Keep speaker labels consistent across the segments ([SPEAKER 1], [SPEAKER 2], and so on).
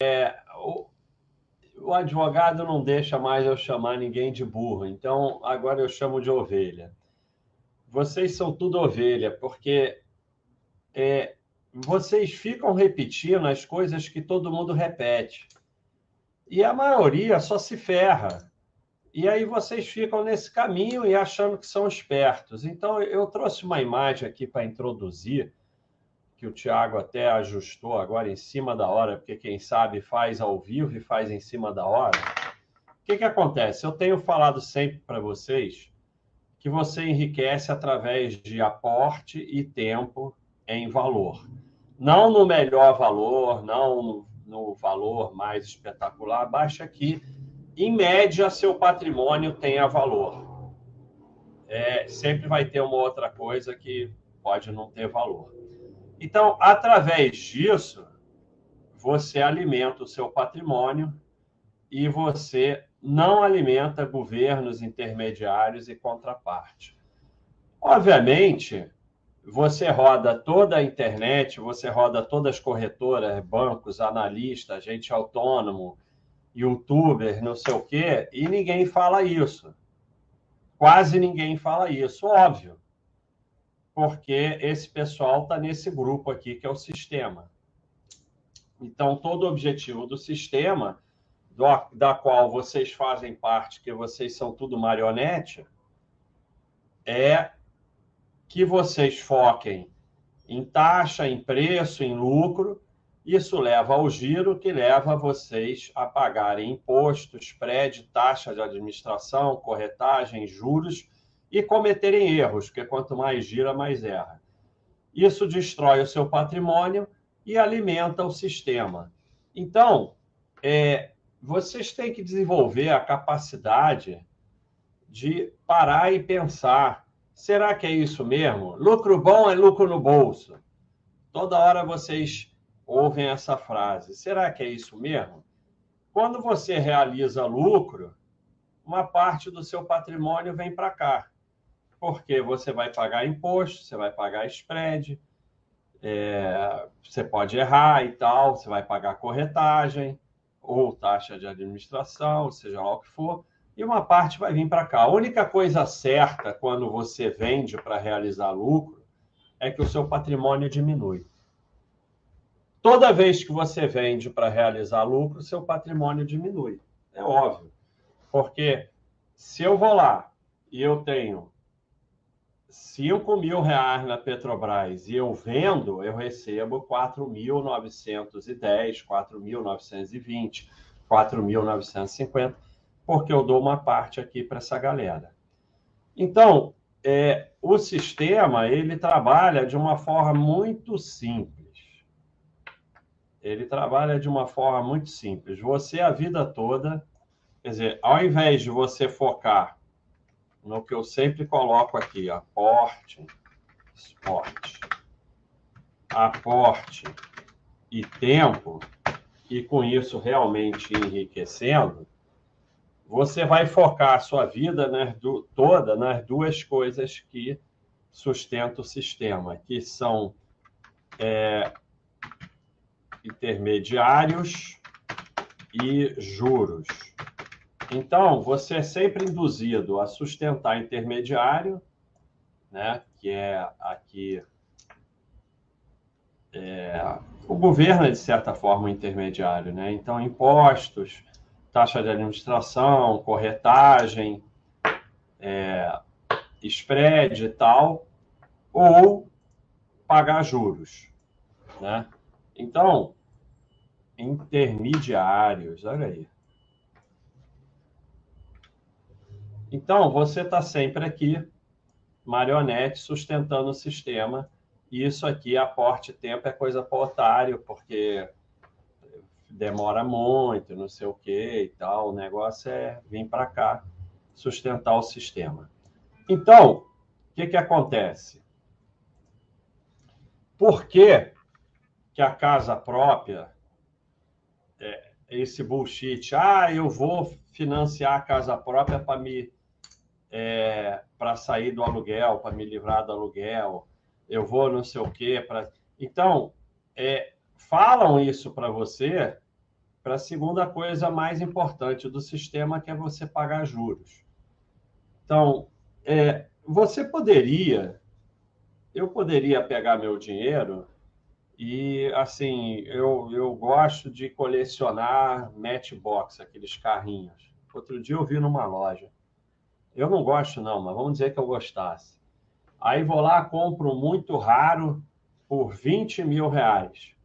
[SPEAKER 1] é, o, o advogado não deixa mais eu chamar ninguém de burro, então agora eu chamo de ovelha. Vocês são tudo ovelha, porque é, vocês ficam repetindo as coisas que todo mundo repete. E a maioria só se ferra. E aí vocês ficam nesse caminho e achando que são espertos. Então, eu trouxe uma imagem aqui para introduzir, que o Tiago até ajustou agora em cima da hora, porque quem sabe faz ao vivo e faz em cima da hora. O que, que acontece? Eu tenho falado sempre para vocês que você enriquece através de aporte e tempo em valor. Não no melhor valor, não no valor mais espetacular, baixa que, em média, seu patrimônio tenha valor. É, sempre vai ter uma outra coisa que pode não ter valor. Então, através disso, você alimenta o seu patrimônio e você não alimenta governos intermediários e contraparte. Obviamente, você roda toda a internet, você roda todas as corretoras, bancos, analistas, gente autônomo, youtuber, não sei o quê, e ninguém fala isso. Quase ninguém fala isso, óbvio. Porque esse pessoal está nesse grupo aqui, que é o sistema. Então, todo o objetivo do sistema, do, da qual vocês fazem parte, que vocês são tudo marionete, é que vocês foquem em taxa, em preço, em lucro. Isso leva ao giro, que leva vocês a pagarem impostos, spread, taxa de administração, corretagem, juros e cometerem erros, porque quanto mais gira, mais erra. Isso destrói o seu patrimônio e alimenta o sistema. Então, é, vocês têm que desenvolver a capacidade de parar e pensar Será que é isso mesmo? Lucro bom é lucro no bolso. Toda hora vocês ouvem essa frase. Será que é isso mesmo? Quando você realiza lucro, uma parte do seu patrimônio vem para cá. Porque você vai pagar imposto, você vai pagar spread, é, você pode errar e tal, você vai pagar corretagem ou taxa de administração, seja lá o que for e uma parte vai vir para cá. A única coisa certa quando você vende para realizar lucro é que o seu patrimônio diminui. Toda vez que você vende para realizar lucro, seu patrimônio diminui. É óbvio. Porque se eu vou lá e eu tenho 5 mil reais na Petrobras e eu vendo, eu recebo 4.910, 4.920, 4.950 porque eu dou uma parte aqui para essa galera. Então, é, o sistema ele trabalha de uma forma muito simples. Ele trabalha de uma forma muito simples. Você a vida toda, quer dizer, ao invés de você focar no que eu sempre coloco aqui, aporte, esporte, aporte e tempo, e com isso realmente enriquecendo, você vai focar a sua vida do, toda nas duas coisas que sustentam o sistema, que são é, intermediários e juros. Então, você é sempre induzido a sustentar intermediário, né, que é aqui é, o governo é, de certa forma, um intermediário. Né? Então, impostos, taxa de administração, corretagem, é, spread e tal, ou pagar juros. Né? Então, intermediários, olha aí. Então, você está sempre aqui, marionete, sustentando o sistema. E isso aqui, aporte tempo, é coisa para otário, porque demora muito, não sei o que e tal. O negócio é vir para cá sustentar o sistema. Então, o que, que acontece? Por que, que a casa própria, é, esse bullshit, ah, eu vou financiar a casa própria para me é, para sair do aluguel, para me livrar do aluguel, eu vou não sei o quê. Pra... Então, é, falam isso para você para a segunda coisa mais importante do sistema, que é você pagar juros. Então, é, você poderia, eu poderia pegar meu dinheiro e, assim, eu, eu gosto de colecionar Matchbox, aqueles carrinhos. Outro dia eu vi numa loja. Eu não gosto, não, mas vamos dizer que eu gostasse. Aí vou lá, compro muito raro por 20 mil reais.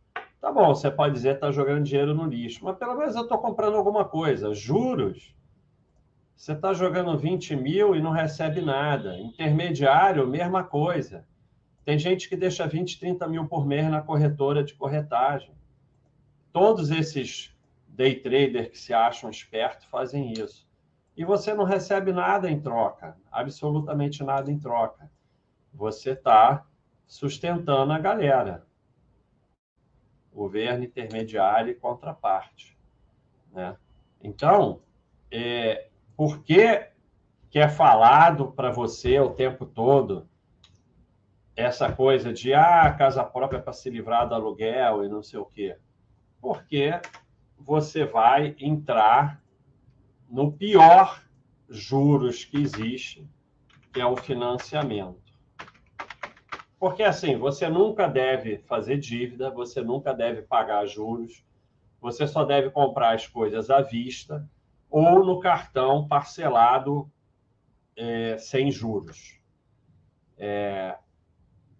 [SPEAKER 1] Tá bom, você pode dizer que está jogando dinheiro no lixo, mas pelo menos eu estou comprando alguma coisa. Juros, você está jogando 20 mil e não recebe nada. Intermediário, mesma coisa. Tem gente que deixa 20, 30 mil por mês na corretora de corretagem. Todos esses day traders que se acham espertos fazem isso. E você não recebe nada em troca, absolutamente nada em troca. Você está sustentando a galera. Governo intermediário e contraparte. Né? Então, é, por que, que é falado para você o tempo todo essa coisa de ah, casa própria para se livrar do aluguel e não sei o quê. Porque você vai entrar no pior juros que existe, que é o financiamento. Porque assim, você nunca deve fazer dívida, você nunca deve pagar juros, você só deve comprar as coisas à vista ou no cartão parcelado é, sem juros. É,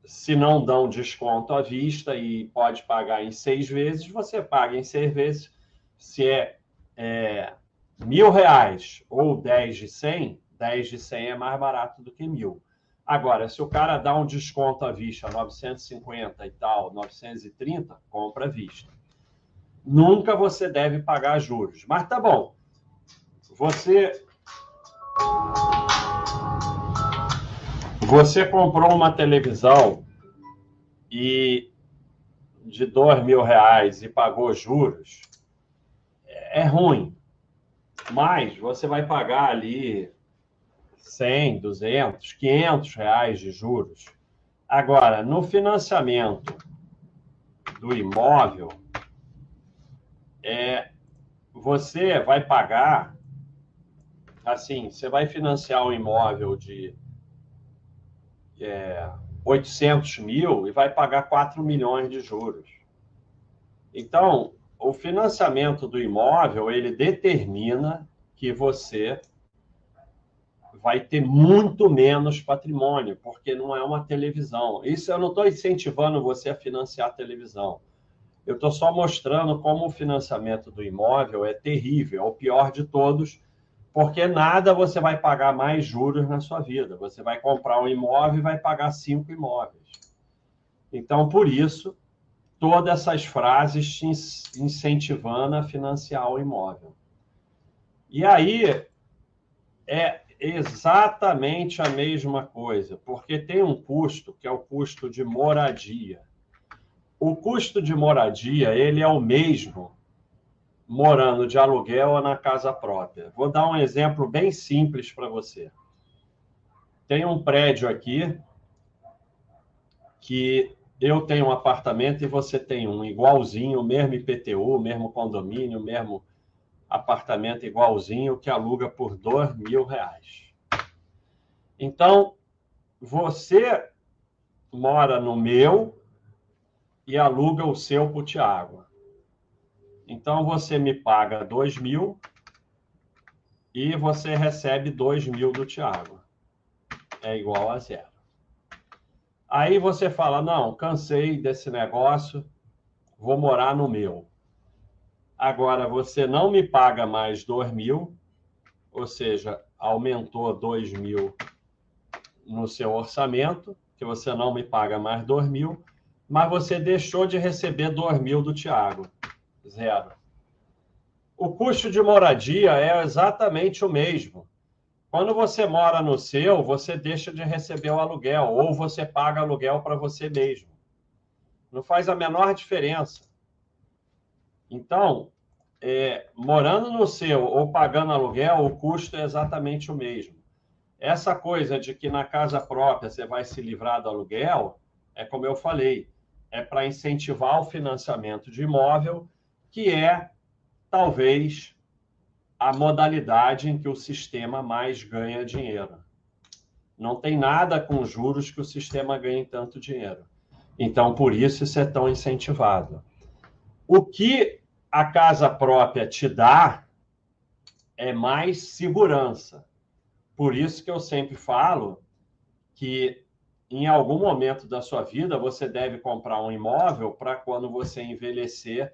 [SPEAKER 1] se não dão desconto à vista e pode pagar em seis vezes, você paga em seis vezes. Se é, é mil reais ou dez de cem, dez de cem é mais barato do que mil. Agora, se o cara dá um desconto à vista, 950 e tal, 930, compra à vista. Nunca você deve pagar juros. Mas tá bom. Você Você comprou uma televisão e de dois mil reais e pagou juros, é ruim. Mas você vai pagar ali 100, 200, 500 reais de juros. Agora, no financiamento do imóvel, é, você vai pagar, assim, você vai financiar um imóvel de é, 800 mil e vai pagar 4 milhões de juros. Então, o financiamento do imóvel, ele determina que você vai ter muito menos patrimônio, porque não é uma televisão. Isso eu não estou incentivando você a financiar a televisão. Eu estou só mostrando como o financiamento do imóvel é terrível, é o pior de todos, porque nada você vai pagar mais juros na sua vida. Você vai comprar um imóvel e vai pagar cinco imóveis. Então, por isso, todas essas frases te incentivando a financiar o imóvel. E aí é exatamente a mesma coisa, porque tem um custo que é o custo de moradia. O custo de moradia ele é o mesmo morando de aluguel ou na casa própria. Vou dar um exemplo bem simples para você. Tem um prédio aqui que eu tenho um apartamento e você tem um igualzinho, mesmo IPTU, mesmo condomínio, mesmo apartamento igualzinho que aluga por dois mil reais. Então, você mora no meu e aluga o seu para o Tiago. Então você me paga 2 mil e você recebe 2 mil do Tiago. É igual a zero. Aí você fala: não, cansei desse negócio, vou morar no meu. Agora você não me paga mais 2 mil, ou seja, aumentou 2 mil no seu orçamento, que você não me paga mais 2 mil, mas você deixou de receber 2 mil do Tiago. Zero. O custo de moradia é exatamente o mesmo. Quando você mora no seu, você deixa de receber o aluguel ou você paga aluguel para você mesmo. Não faz a menor diferença. Então, é, morando no seu ou pagando aluguel, o custo é exatamente o mesmo. Essa coisa de que na casa própria você vai se livrar do aluguel, é como eu falei, é para incentivar o financiamento de imóvel que é talvez a modalidade em que o sistema mais ganha dinheiro. Não tem nada com juros que o sistema ganhe tanto dinheiro. Então, por isso, isso é tão incentivado. O que a casa própria te dá é mais segurança. Por isso que eu sempre falo que em algum momento da sua vida você deve comprar um imóvel para quando você envelhecer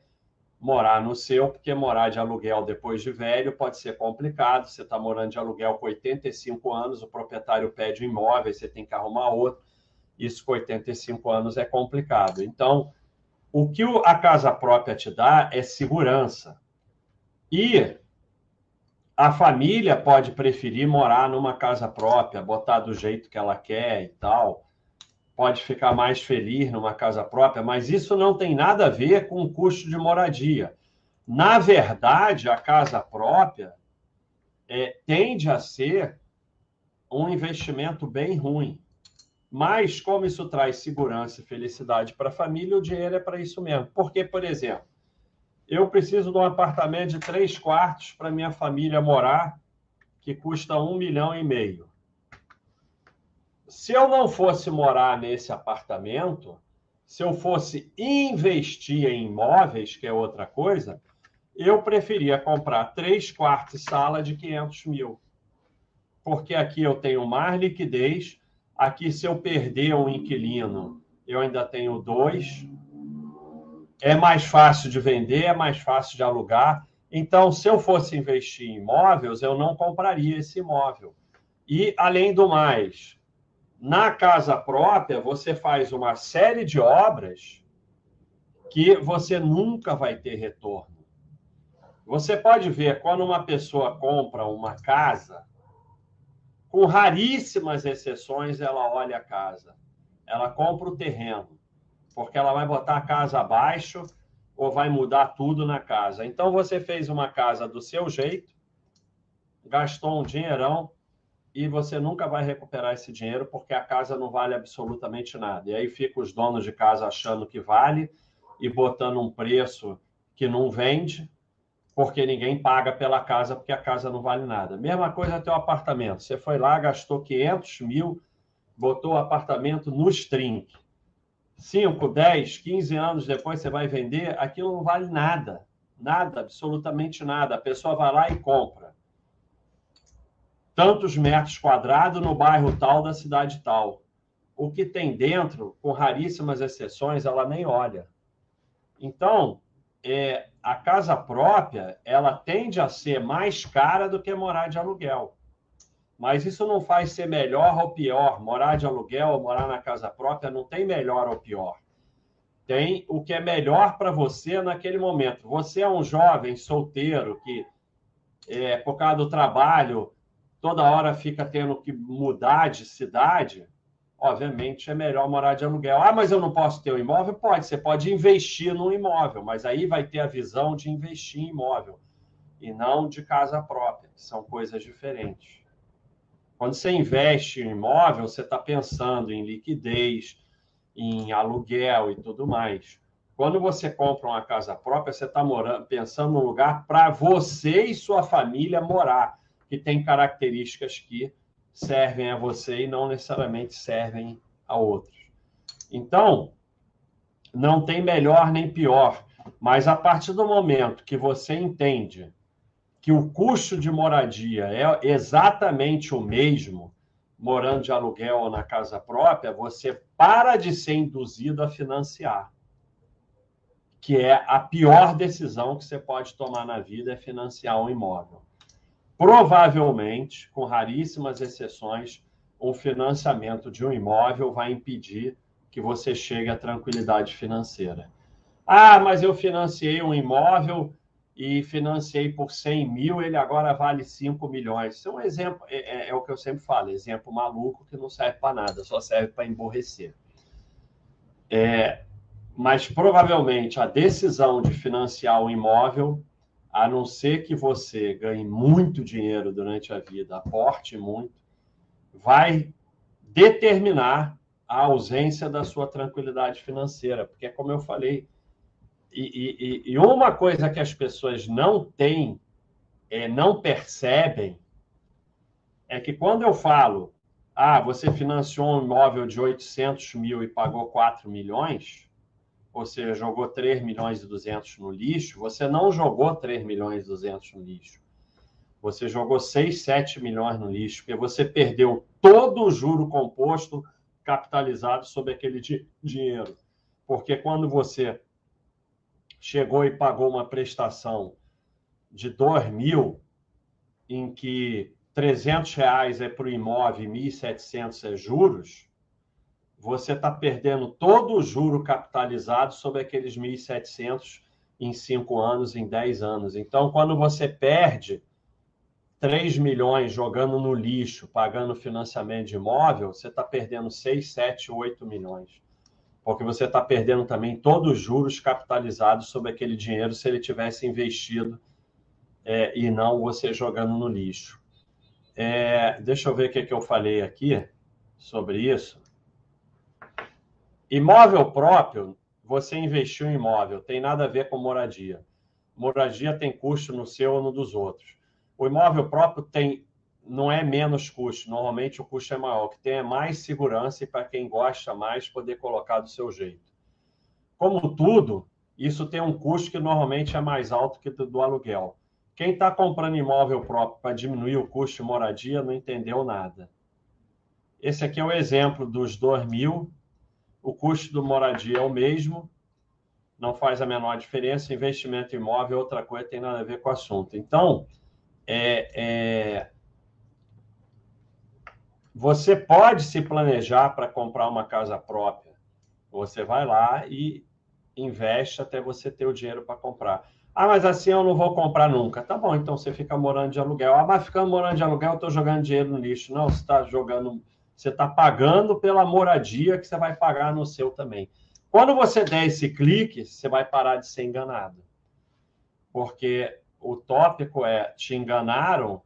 [SPEAKER 1] morar no seu, porque morar de aluguel depois de velho pode ser complicado. Você está morando de aluguel com 85 anos, o proprietário pede um imóvel, você tem que arrumar outro. Isso com 85 anos é complicado. Então, o que a casa própria te dá é segurança. E a família pode preferir morar numa casa própria, botar do jeito que ela quer e tal pode ficar mais feliz numa casa própria, mas isso não tem nada a ver com o custo de moradia. Na verdade, a casa própria é, tende a ser um investimento bem ruim. Mas, como isso traz segurança e felicidade para a família, o dinheiro é para isso mesmo. Porque, por exemplo, eu preciso de um apartamento de três quartos para minha família morar, que custa um milhão e meio se eu não fosse morar nesse apartamento, se eu fosse investir em imóveis, que é outra coisa, eu preferia comprar três quartos e sala de 500 mil. Porque aqui eu tenho mais liquidez. Aqui, se eu perder um inquilino, eu ainda tenho dois. É mais fácil de vender, é mais fácil de alugar. Então, se eu fosse investir em imóveis, eu não compraria esse imóvel. E, além do mais, na casa própria, você faz uma série de obras que você nunca vai ter retorno. Você pode ver quando uma pessoa compra uma casa, com raríssimas exceções, ela olha a casa. Ela compra o terreno, porque ela vai botar a casa abaixo ou vai mudar tudo na casa. Então você fez uma casa do seu jeito, gastou um dinheirão, e você nunca vai recuperar esse dinheiro porque a casa não vale absolutamente nada. E aí fica os donos de casa achando que vale e botando um preço que não vende, porque ninguém paga pela casa porque a casa não vale nada. Mesma coisa teu apartamento. Você foi lá, gastou 500 mil, botou o apartamento no string. 5, 10, 15 anos depois você vai vender, aquilo não vale nada. Nada, absolutamente nada. A pessoa vai lá e compra tantos metros quadrados no bairro tal da cidade tal. O que tem dentro, com raríssimas exceções, ela nem olha. Então, é, a casa própria, ela tende a ser mais cara do que morar de aluguel. Mas isso não faz ser melhor ou pior. Morar de aluguel ou morar na casa própria não tem melhor ou pior. Tem o que é melhor para você naquele momento. Você é um jovem solteiro que, é, por causa do trabalho, toda hora fica tendo que mudar de cidade, obviamente é melhor morar de aluguel. Ah, mas eu não posso ter um imóvel? Pode, você pode investir no imóvel, mas aí vai ter a visão de investir em imóvel e não de casa própria, são coisas diferentes. Quando você investe em imóvel, você está pensando em liquidez, em aluguel e tudo mais. Quando você compra uma casa própria, você está pensando num lugar para você e sua família morar que tem características que servem a você e não necessariamente servem a outros. Então, não tem melhor nem pior, mas a partir do momento que você entende que o custo de moradia é exatamente o mesmo, morando de aluguel ou na casa própria, você para de ser induzido a financiar. Que é a pior decisão que você pode tomar na vida é financiar um imóvel provavelmente, com raríssimas exceções, o financiamento de um imóvel vai impedir que você chegue à tranquilidade financeira. Ah, mas eu financiei um imóvel e financiei por 100 mil, ele agora vale 5 milhões. Isso é um exemplo, é, é, é o que eu sempre falo, exemplo maluco que não serve para nada, só serve para emborrecer. É, mas provavelmente a decisão de financiar um imóvel a não ser que você ganhe muito dinheiro durante a vida, aporte muito, vai determinar a ausência da sua tranquilidade financeira. Porque, como eu falei, e, e, e uma coisa que as pessoas não têm, é, não percebem, é que quando eu falo, ah, você financiou um imóvel de 800 mil e pagou 4 milhões, seja, jogou 3 milhões e 200 no lixo, você não jogou 3 milhões e 200 no lixo. Você jogou 6, 7 milhões no lixo, porque você perdeu todo o juro composto capitalizado sobre aquele dinheiro. Porque quando você chegou e pagou uma prestação de 2 mil, em que 300 reais é para o imóvel e 1.700 é juros, você está perdendo todo o juro capitalizado sobre aqueles 1.700 em 5 anos, em 10 anos. Então, quando você perde 3 milhões jogando no lixo, pagando financiamento de imóvel, você está perdendo 6, 7, 8 milhões. Porque você está perdendo também todos os juros capitalizados sobre aquele dinheiro se ele tivesse investido é, e não você jogando no lixo. É, deixa eu ver o que, que eu falei aqui sobre isso. Imóvel próprio, você investiu em imóvel, tem nada a ver com moradia. Moradia tem custo no seu ou no dos outros. O imóvel próprio tem não é menos custo, normalmente o custo é maior, o que tem é mais segurança e para quem gosta mais poder colocar do seu jeito. Como tudo, isso tem um custo que normalmente é mais alto que do, do aluguel. Quem está comprando imóvel próprio para diminuir o custo de moradia não entendeu nada. Esse aqui é o exemplo dos 2 mil. O custo do moradia é o mesmo, não faz a menor diferença. Investimento imóvel é outra coisa, tem nada a ver com o assunto. Então, é, é, você pode se planejar para comprar uma casa própria. Você vai lá e investe até você ter o dinheiro para comprar. Ah, mas assim eu não vou comprar nunca. Tá bom, então você fica morando de aluguel. Ah, mas ficando morando de aluguel, eu estou jogando dinheiro no lixo. Não, você está jogando, você está pagando pela moradia que você vai pagar no seu também. Quando você der esse clique, você vai parar de ser enganado. Porque o tópico é te enganaram,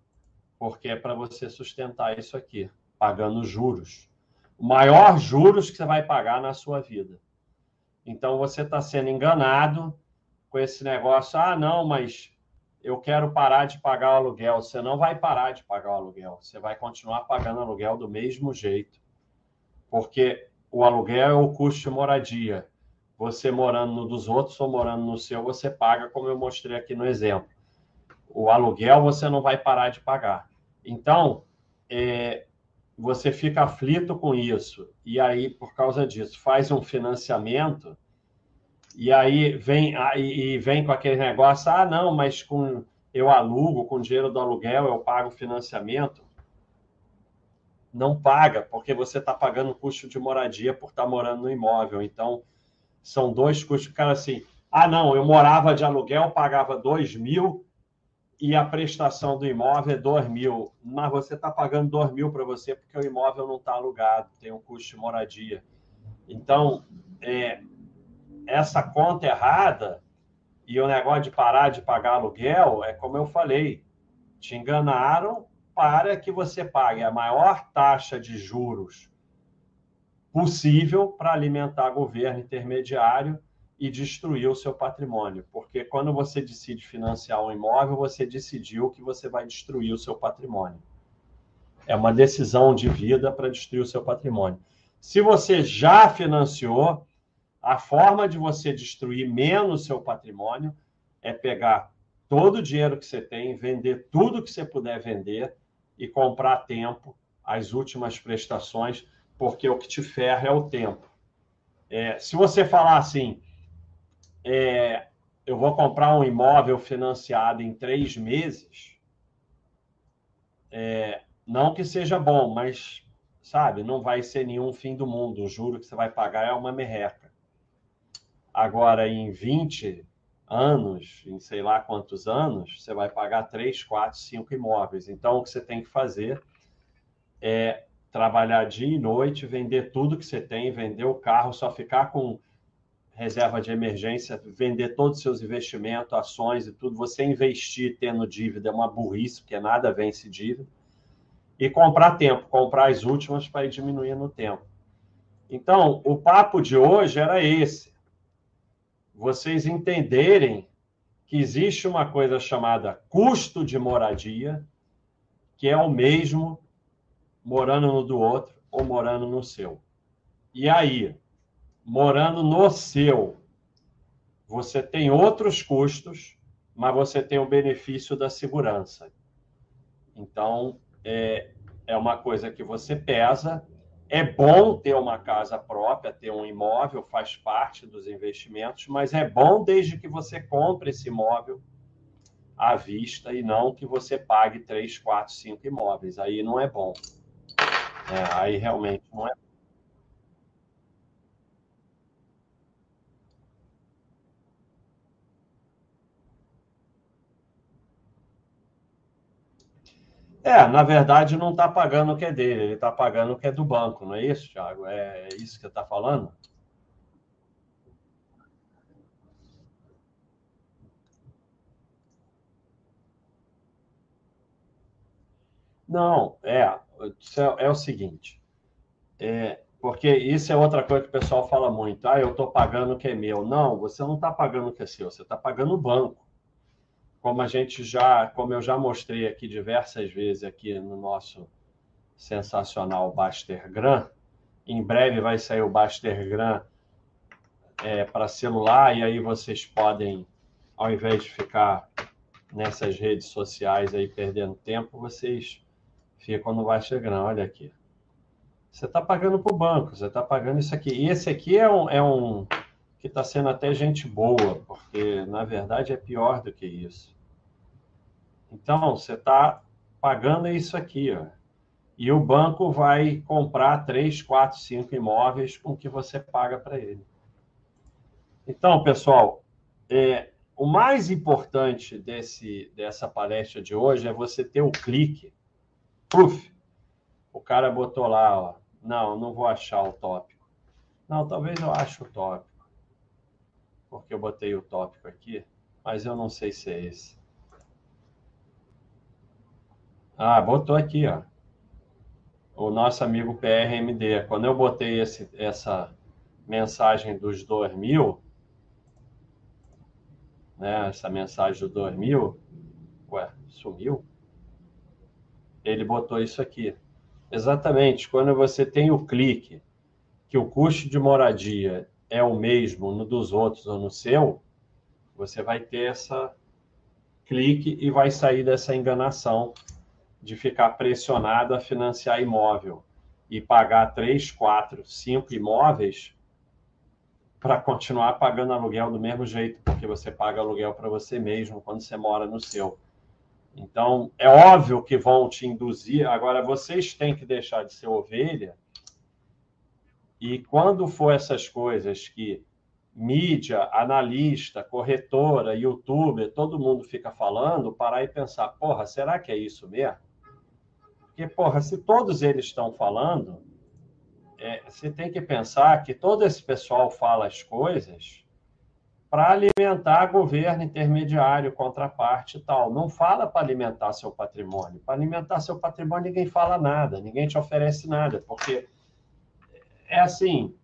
[SPEAKER 1] porque é para você sustentar isso aqui, pagando juros. O maior juros que você vai pagar na sua vida. Então você está sendo enganado com esse negócio, ah, não, mas eu quero parar de pagar o aluguel. Você não vai parar de pagar o aluguel, você vai continuar pagando aluguel do mesmo jeito. Porque o aluguel é o custo de moradia. Você morando no dos outros ou morando no seu, você paga, como eu mostrei aqui no exemplo. O aluguel você não vai parar de pagar. Então, é, você fica aflito com isso. E aí, por causa disso, faz um financiamento e aí vem, e vem com aquele negócio, ah, não, mas com eu alugo, com dinheiro do aluguel, eu pago financiamento. Não paga, porque você está pagando custo de moradia por estar tá morando no imóvel. Então, são dois custos. Cara, assim, ah, não, eu morava de aluguel, pagava dois mil e a prestação do imóvel é dois mil. Mas você está pagando dois mil para você porque o imóvel não está alugado, tem um custo de moradia. Então, é, essa conta errada e o negócio de parar de pagar aluguel, é como eu falei, te enganaram para que você pague a maior taxa de juros possível para alimentar governo intermediário e destruir o seu patrimônio. Porque quando você decide financiar um imóvel, você decidiu que você vai destruir o seu patrimônio. É uma decisão de vida para destruir o seu patrimônio. Se você já financiou, a forma de você destruir menos seu patrimônio é pegar todo o dinheiro que você tem, vender tudo que você puder vender e comprar a tempo as últimas prestações, porque o que te ferra é o tempo. É, se você falar assim, é, eu vou comprar um imóvel financiado em três meses, é, não que seja bom, mas sabe, não vai ser nenhum fim do mundo. O juro que você vai pagar é uma merreca. Agora, em 20 anos, em sei lá quantos anos, você vai pagar 3, 4, 5 imóveis. Então, o que você tem que fazer é trabalhar dia e noite, vender tudo que você tem, vender o carro, só ficar com reserva de emergência, vender todos os seus investimentos, ações e tudo. Você investir tendo dívida é uma burrice, porque nada vence dívida. E comprar tempo, comprar as últimas para ir diminuindo o tempo. Então, o papo de hoje era esse vocês entenderem que existe uma coisa chamada custo de moradia, que é o mesmo morando no do outro ou morando no seu. E aí, morando no seu, você tem outros custos, mas você tem o benefício da segurança. Então, é, é uma coisa que você pesa. É bom ter uma casa própria, ter um imóvel, faz parte dos investimentos, mas é bom desde que você compre esse imóvel à vista e não que você pague três, quatro, cinco imóveis. Aí não é bom. É, aí realmente não é É, na verdade, não está pagando o que é dele, ele está pagando o que é do banco, não é isso, Thiago? É isso que você está falando? Não, é, é, é o seguinte, é, porque isso é outra coisa que o pessoal fala muito. Ah, eu estou pagando o que é meu. Não, você não está pagando o que é seu, você está pagando o banco como a gente já, como eu já mostrei aqui diversas vezes aqui no nosso sensacional Bastergram, em breve vai sair o Bastergram é, para celular e aí vocês podem, ao invés de ficar nessas redes sociais aí perdendo tempo, vocês ficam no Bastergram. Olha aqui. Você está pagando para o banco, você está pagando isso aqui. E esse aqui é um, é um que está sendo até gente boa, porque na verdade é pior do que isso. Então, você está pagando isso aqui, ó. E o banco vai comprar três, quatro, cinco imóveis com que você paga para ele. Então, pessoal, é, o mais importante desse, dessa palestra de hoje é você ter o clique. Puf! O cara botou lá, ó. Não, não vou achar o tópico. Não, talvez eu ache o tópico. Porque eu botei o tópico aqui, mas eu não sei se é esse. Ah, botou aqui, ó. O nosso amigo PRMD. Quando eu botei esse, essa mensagem dos 2000, né, essa mensagem do 2000, ué, sumiu? Ele botou isso aqui. Exatamente, quando você tem o clique que o custo de moradia é o mesmo no dos outros ou no seu, você vai ter essa clique e vai sair dessa enganação de ficar pressionado a financiar imóvel e pagar três, quatro, cinco imóveis para continuar pagando aluguel do mesmo jeito, porque você paga aluguel para você mesmo quando você mora no seu. Então, é óbvio que vão te induzir. Agora, vocês têm que deixar de ser ovelha. E quando for essas coisas que mídia, analista, corretora, youtuber, todo mundo fica falando, parar e pensar: porra, será que é isso mesmo? Porque, porra, se todos eles estão falando, é, você tem que pensar que todo esse pessoal fala as coisas para alimentar governo intermediário, contraparte e tal. Não fala para alimentar seu patrimônio. Para alimentar seu patrimônio, ninguém fala nada, ninguém te oferece nada, porque é assim: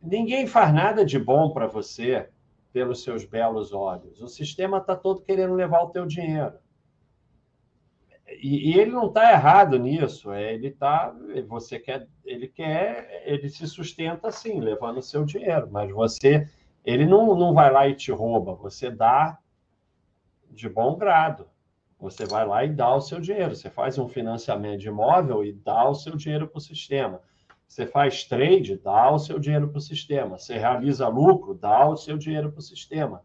[SPEAKER 1] ninguém faz nada de bom para você pelos seus belos olhos. O sistema está todo querendo levar o teu dinheiro e, e, ele não está errado nisso. É, ele tá, você quer, ele quer, ele se sustenta assim, levando o seu dinheiro. Mas você, ele não, não vai lá e te rouba. Você dá de bom grado. Você vai lá e dá o seu dinheiro. Você faz um financiamento de imóvel e dá o seu dinheiro para o sistema. Você faz trade, dá o seu dinheiro para o sistema. Você realiza lucro, dá o seu dinheiro para o sistema.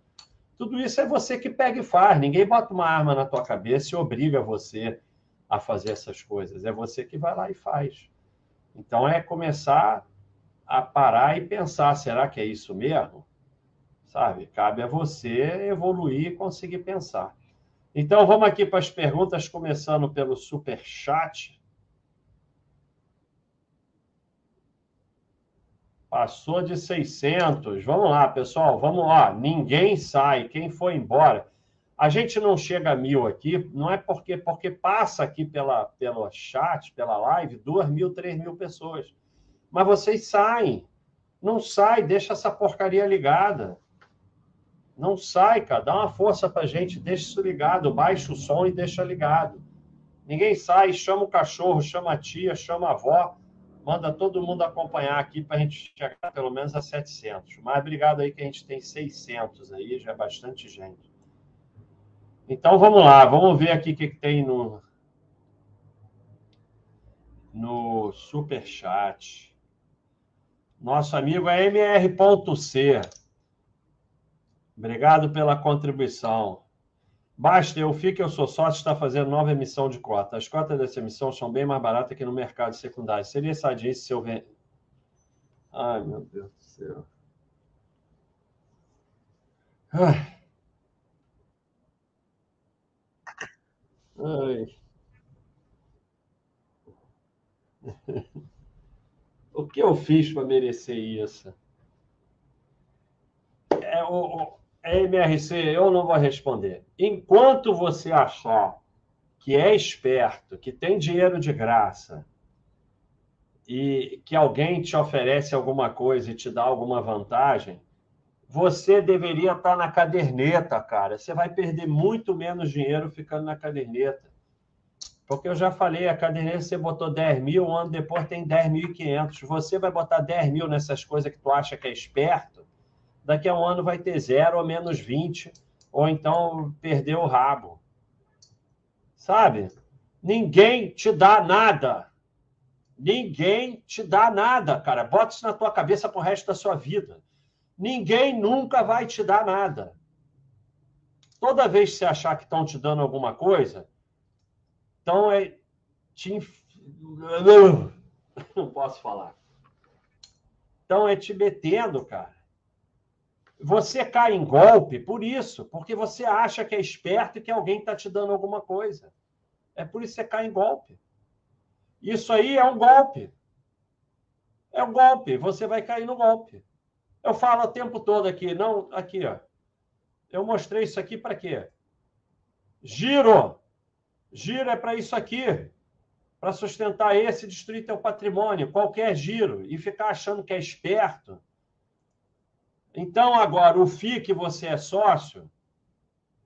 [SPEAKER 1] Tudo isso é você que pega e faz. Ninguém bota uma arma na tua cabeça e obriga você a fazer essas coisas. É você que vai lá e faz. Então é começar a parar e pensar: será que é isso mesmo? Sabe? Cabe a você evoluir e conseguir pensar. Então vamos aqui para as perguntas, começando pelo super chat. Passou de 600. Vamos lá, pessoal. Vamos lá. Ninguém sai. Quem foi embora? A gente não chega a mil aqui, não é porque porque passa aqui pela pelo chat, pela live, duas mil, três mil pessoas. Mas vocês saem. Não sai, deixa essa porcaria ligada. Não sai, cara. Dá uma força pra gente, deixa isso ligado, baixa o som e deixa ligado. Ninguém sai, chama o cachorro, chama a tia, chama a avó, manda todo mundo acompanhar aqui para a gente chegar pelo menos a 700. Mas obrigado aí que a gente tem 600 aí, já é bastante gente. Então vamos lá, vamos ver aqui o que, que tem no, no super chat. Nosso amigo é mr.c. Obrigado pela contribuição. Basta, eu fico, eu sou sócio, está fazendo nova emissão de cota. As cotas dessa emissão são bem mais baratas que no mercado secundário. Seria sadio se eu vender. Ai, meu Deus do céu. Ai. Ai. O que eu fiz para merecer isso? É, o, MRC, eu não vou responder. Enquanto você achar que é esperto, que tem dinheiro de graça e que alguém te oferece alguma coisa e te dá alguma vantagem, você deveria estar na caderneta, cara. Você vai perder muito menos dinheiro ficando na caderneta. Porque eu já falei, a caderneta você botou 10 mil, um ano depois tem 10.500. Você vai botar 10 mil nessas coisas que tu acha que é esperto, daqui a um ano vai ter zero ou menos 20, ou então perdeu o rabo. Sabe? Ninguém te dá nada. Ninguém te dá nada, cara. Bota isso na tua cabeça pro resto da sua vida. Ninguém nunca vai te dar nada. Toda vez que você achar que estão te dando alguma coisa, então é. Te... Não posso falar. Então é te metendo, cara. Você cai em golpe por isso, porque você acha que é esperto e que alguém está te dando alguma coisa. É por isso que você cai em golpe. Isso aí é um golpe. É um golpe. Você vai cair no golpe. Eu falo o tempo todo aqui, não, aqui, ó. Eu mostrei isso aqui para quê? Giro. Giro é para isso aqui. Para sustentar esse e destruir teu patrimônio. Qualquer giro. E ficar achando que é esperto então, agora, o FI que você é sócio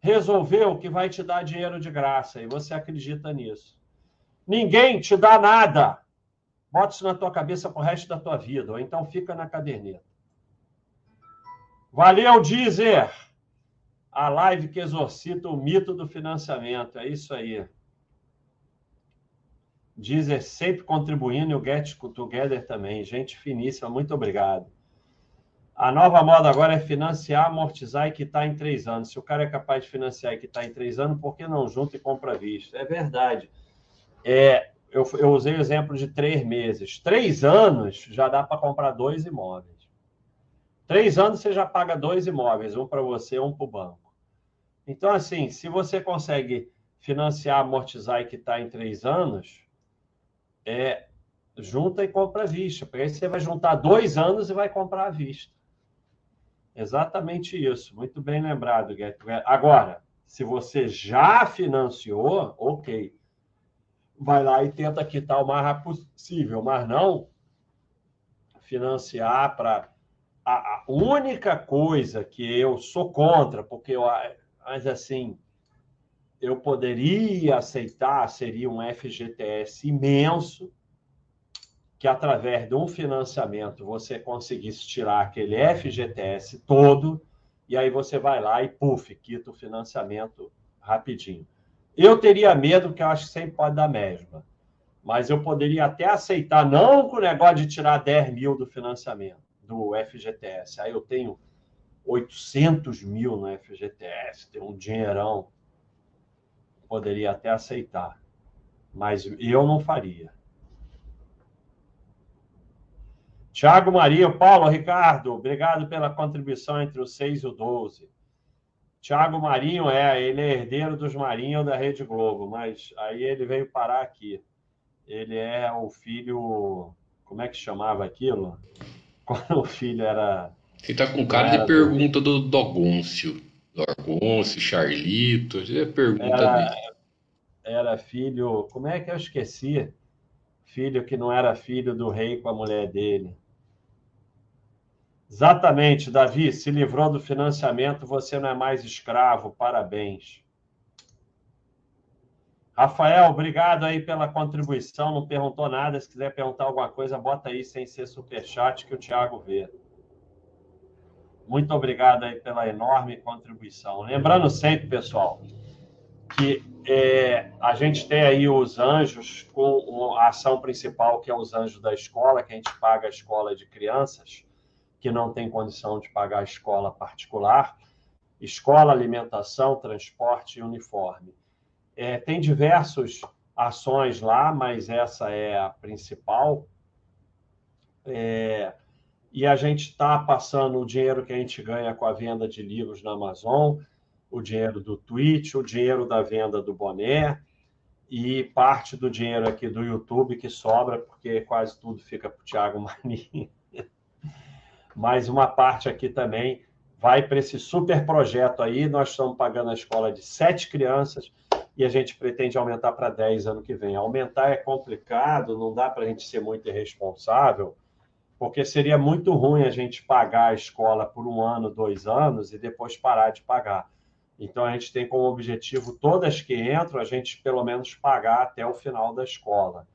[SPEAKER 1] resolveu que vai te dar dinheiro de graça e você acredita nisso. Ninguém te dá nada. Bota isso na tua cabeça pro resto da tua vida, ou então fica na caderneta. Valeu, Dizer! A live que exorcita o mito do financiamento. É isso aí. Dizer sempre contribuindo e o Get Together também. Gente finíssima, muito obrigado. A nova moda agora é financiar, amortizar e quitar em três anos. Se o cara é capaz de financiar e quitar em três anos, por que não junta e compra à vista? É verdade. É, eu, eu usei o exemplo de três meses. Três anos já dá para comprar dois imóveis. Três anos você já paga dois imóveis, um para você, um para o banco. Então, assim, se você consegue financiar, amortizar e quitar em três anos, é junta e compra à vista. Porque aí você vai juntar dois anos e vai comprar à vista. Exatamente isso. Muito bem lembrado, Gueto. Agora, se você já financiou, ok. Vai lá e tenta quitar o mais rápido possível, mas não financiar para. A, a, única coisa que eu sou contra, porque eu. Mas assim, eu poderia aceitar seria um FGTS imenso que através de um financiamento você conseguisse tirar aquele FGTS todo, e aí você vai lá e, puf, quita o financiamento rapidinho. Eu teria medo, que eu acho que sempre pode dar mesma, mas eu poderia até aceitar, não com o negócio de tirar 10 mil do financiamento, do FGTS. Aí eu tenho 800 mil no FGTS, tem um dinheirão, poderia até aceitar, mas eu não faria. Tiago Marinho, Paulo, Ricardo, obrigado pela contribuição entre o 6 e o 12. Tiago Marinho é, ele é herdeiro dos Marinho da Rede Globo, mas aí ele veio parar aqui. Ele é o filho. Como é que chamava aquilo? Quando o filho era.
[SPEAKER 2] Você tá com cara de pergunta do Dogoncio. Dogoncio, Charlito, é pergunta
[SPEAKER 1] era, era filho. Como é que eu esqueci? Filho que não era filho do rei com a mulher dele. Exatamente, Davi. Se livrou do financiamento, você não é mais escravo. Parabéns. Rafael, obrigado aí pela contribuição. Não perguntou nada. Se quiser perguntar alguma coisa, bota aí sem ser superchat que o Thiago vê. Muito obrigado aí pela enorme contribuição. Lembrando sempre, pessoal, que é, a gente tem aí os anjos com a ação principal, que é os anjos da escola, que a gente paga a escola de crianças que não tem condição de pagar a escola particular, escola, alimentação, transporte e uniforme. É, tem diversas ações lá, mas essa é a principal. É, e a gente está passando o dinheiro que a gente ganha com a venda de livros na Amazon, o dinheiro do Twitch, o dinheiro da venda do boné e parte do dinheiro aqui do YouTube que sobra, porque quase tudo fica para o Thiago Maninho. Mas uma parte aqui também vai para esse super projeto aí. Nós estamos pagando a escola de sete crianças e a gente pretende aumentar para 10 ano que vem. Aumentar é complicado, não dá para a gente ser muito irresponsável, porque seria muito ruim a gente pagar a escola por um ano, dois anos e depois parar de pagar. Então, a gente tem como objetivo, todas que entram, a gente pelo menos pagar até o final da escola.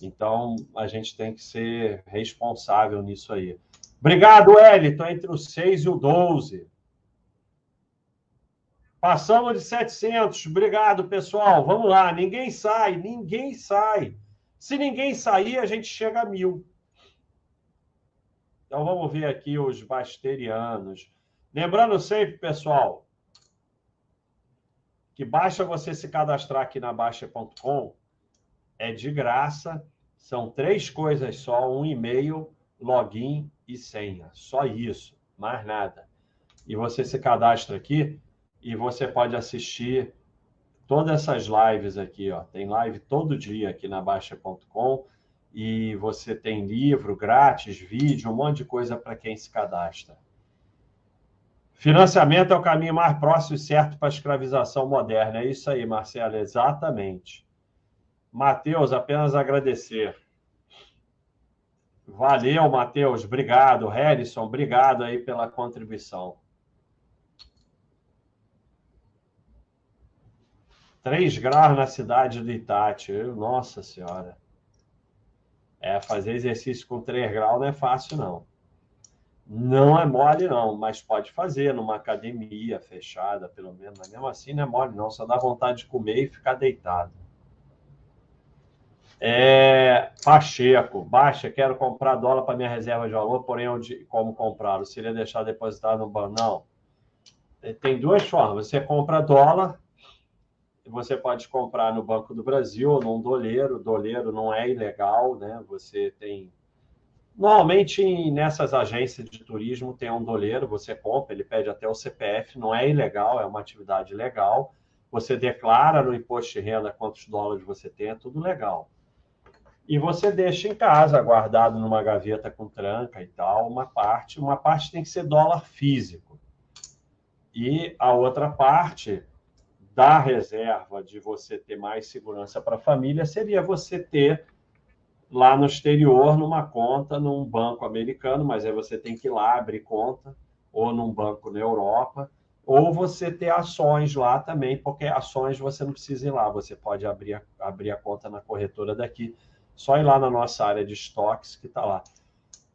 [SPEAKER 1] Então, a gente tem que ser responsável nisso aí. Obrigado, Wellington, entre o 6 e o 12. Passamos de 700. Obrigado, pessoal. Vamos lá. Ninguém sai, ninguém sai. Se ninguém sair, a gente chega a mil. Então vamos ver aqui os basterianos. Lembrando sempre, pessoal, que basta você se cadastrar aqui na Baixa.com, é de graça. São três coisas só: um e-mail, login e senha. Só isso, mais nada. E você se cadastra aqui e você pode assistir todas essas lives aqui. Ó. Tem live todo dia aqui na Baixa.com e você tem livro grátis, vídeo, um monte de coisa para quem se cadastra. Financiamento é o caminho mais próximo e certo para a escravização moderna. É isso aí, Marcelo, exatamente. Matheus, apenas agradecer. Valeu, Matheus, obrigado. Harrison, obrigado aí pela contribuição. 3 graus na cidade do Itati. Nossa Senhora. É, fazer exercício com 3 graus não é fácil, não. Não é mole, não, mas pode fazer numa academia fechada, pelo menos. Mas mesmo assim não é mole, não. Só dá vontade de comer e ficar deitado. É, Pacheco, baixa, quero comprar dólar para minha reserva de valor, porém, onde, como comprá-lo? Seria deixar depositado no banco? Não. Tem duas formas. Você compra dólar você pode comprar no Banco do Brasil ou num doleiro. Doleiro não é ilegal, né? Você tem. Normalmente, nessas agências de turismo, tem um doleiro, você compra, ele pede até o CPF, não é ilegal, é uma atividade legal. Você declara no imposto de renda quantos dólares você tem, é tudo legal. E você deixa em casa, guardado numa gaveta com tranca e tal, uma parte. Uma parte tem que ser dólar físico. E a outra parte da reserva de você ter mais segurança para a família seria você ter lá no exterior, numa conta, num banco americano, mas aí você tem que ir lá abrir conta, ou num banco na Europa, ou você ter ações lá também, porque ações você não precisa ir lá, você pode abrir a, abrir a conta na corretora daqui, só ir lá na nossa área de estoques que está lá.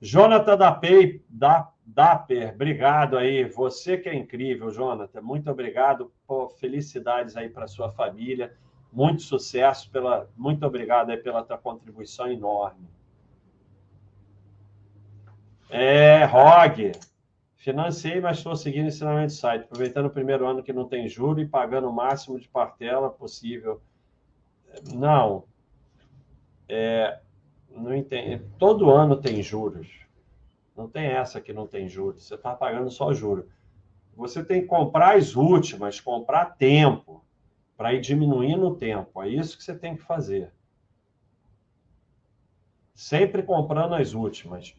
[SPEAKER 1] Jonathan da Pay, da Dapper, obrigado aí. Você que é incrível, Jonathan. Muito obrigado. Pô, felicidades aí para sua família. Muito sucesso. Pela, muito obrigado aí pela tua contribuição enorme. É, Rog. Financei, mas estou seguindo ensinamento do site, aproveitando o primeiro ano que não tem juro e pagando o máximo de partela possível. Não. É, não entendo. Todo ano tem juros. Não tem essa que não tem juros. Você está pagando só juros. Você tem que comprar as últimas, comprar tempo, para ir diminuindo o tempo. É isso que você tem que fazer. Sempre comprando as últimas.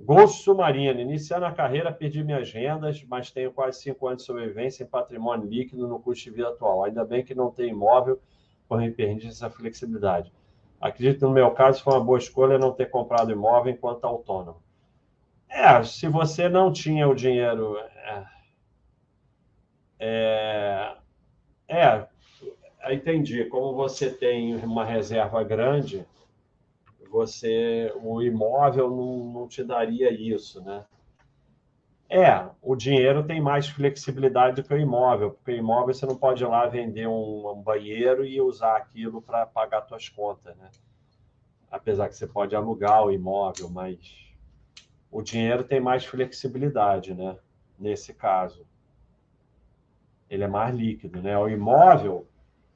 [SPEAKER 1] Ghost Submarino. Iniciando a carreira, perdi minhas rendas, mas tenho quase cinco anos de sobrevivência em patrimônio líquido no custo de vida atual. Ainda bem que não tem imóvel, por me permite essa flexibilidade. Acredito no meu caso foi uma boa escolha não ter comprado imóvel enquanto autônomo. É, se você não tinha o dinheiro. É, é, é, entendi. Como você tem uma reserva grande, você o imóvel não, não te daria isso, né? É, o dinheiro tem mais flexibilidade do que o imóvel, porque o imóvel você não pode ir lá vender um, banheiro e usar aquilo para pagar suas contas, né? Apesar que você pode alugar o imóvel, mas o dinheiro tem mais flexibilidade, né? Nesse caso. Ele é mais líquido, né? O imóvel,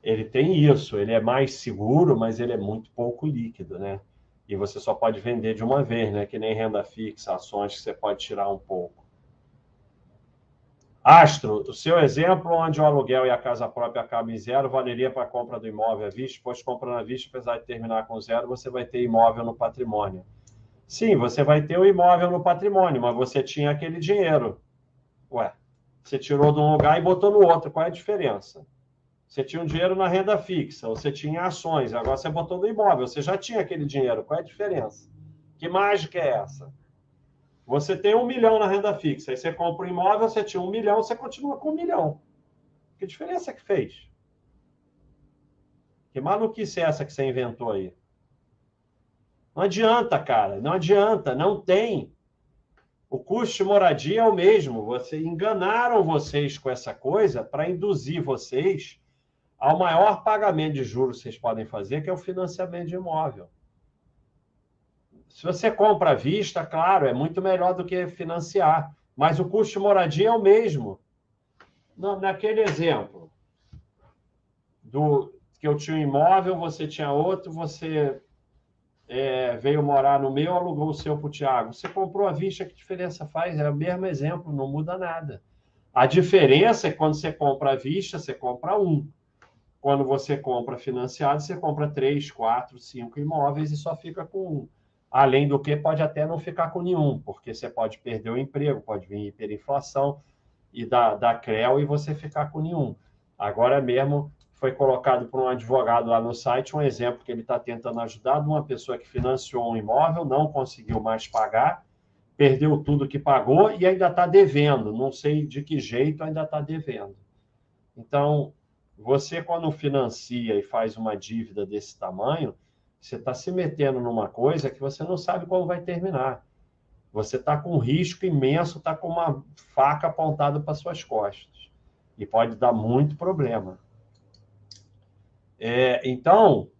[SPEAKER 1] ele tem isso, ele é mais seguro, mas ele é muito pouco líquido, né? E você só pode vender de uma vez, né? Que nem renda fixa, ações que você pode tirar um pouco. Astro, o seu exemplo onde o aluguel e a casa própria acabam em zero valeria para a compra do imóvel à vista, pois comprando à vista, apesar de terminar com zero, você vai ter imóvel no patrimônio. Sim, você vai ter o imóvel no patrimônio, mas você tinha aquele dinheiro. Ué, você tirou de um lugar e botou no outro, qual é a diferença? Você tinha um dinheiro na renda fixa, você tinha ações, agora você botou no imóvel, você já tinha aquele dinheiro, qual é a diferença? Que mágica é essa? Você tem um milhão na renda fixa, aí você compra um imóvel, você tinha um milhão, você continua com um milhão. Que diferença que fez? Que maluquice é essa que você inventou aí? Não adianta, cara, não adianta, não tem. O custo de moradia é o mesmo. Você enganaram vocês com essa coisa para induzir vocês ao maior pagamento de juros que vocês podem fazer, que é o financiamento de imóvel. Se você compra à vista, claro, é muito melhor do que financiar, mas o custo de moradia é o mesmo. naquele exemplo do que eu tinha um imóvel, você tinha outro, você é, veio morar no meu, alugou o seu para o Tiago. Você comprou à vista, que diferença faz? É o mesmo exemplo, não muda nada. A diferença é que quando você compra à vista, você compra um. Quando você compra financiado, você compra três, quatro, cinco imóveis e só fica com um. Além do que, pode até não ficar com nenhum, porque você pode perder o emprego, pode vir hiperinflação e dar, dar CREL e você ficar com nenhum. Agora mesmo foi colocado por um advogado lá no site um exemplo que ele está tentando ajudar de uma pessoa que financiou um imóvel, não conseguiu mais pagar, perdeu tudo que pagou e ainda está devendo. Não sei de que jeito ainda está devendo. Então, você quando financia e faz uma dívida desse tamanho, você está se metendo numa coisa que você não sabe como vai terminar. Você está com um risco imenso, está com uma faca apontada para suas costas. E pode dar muito problema. É, então,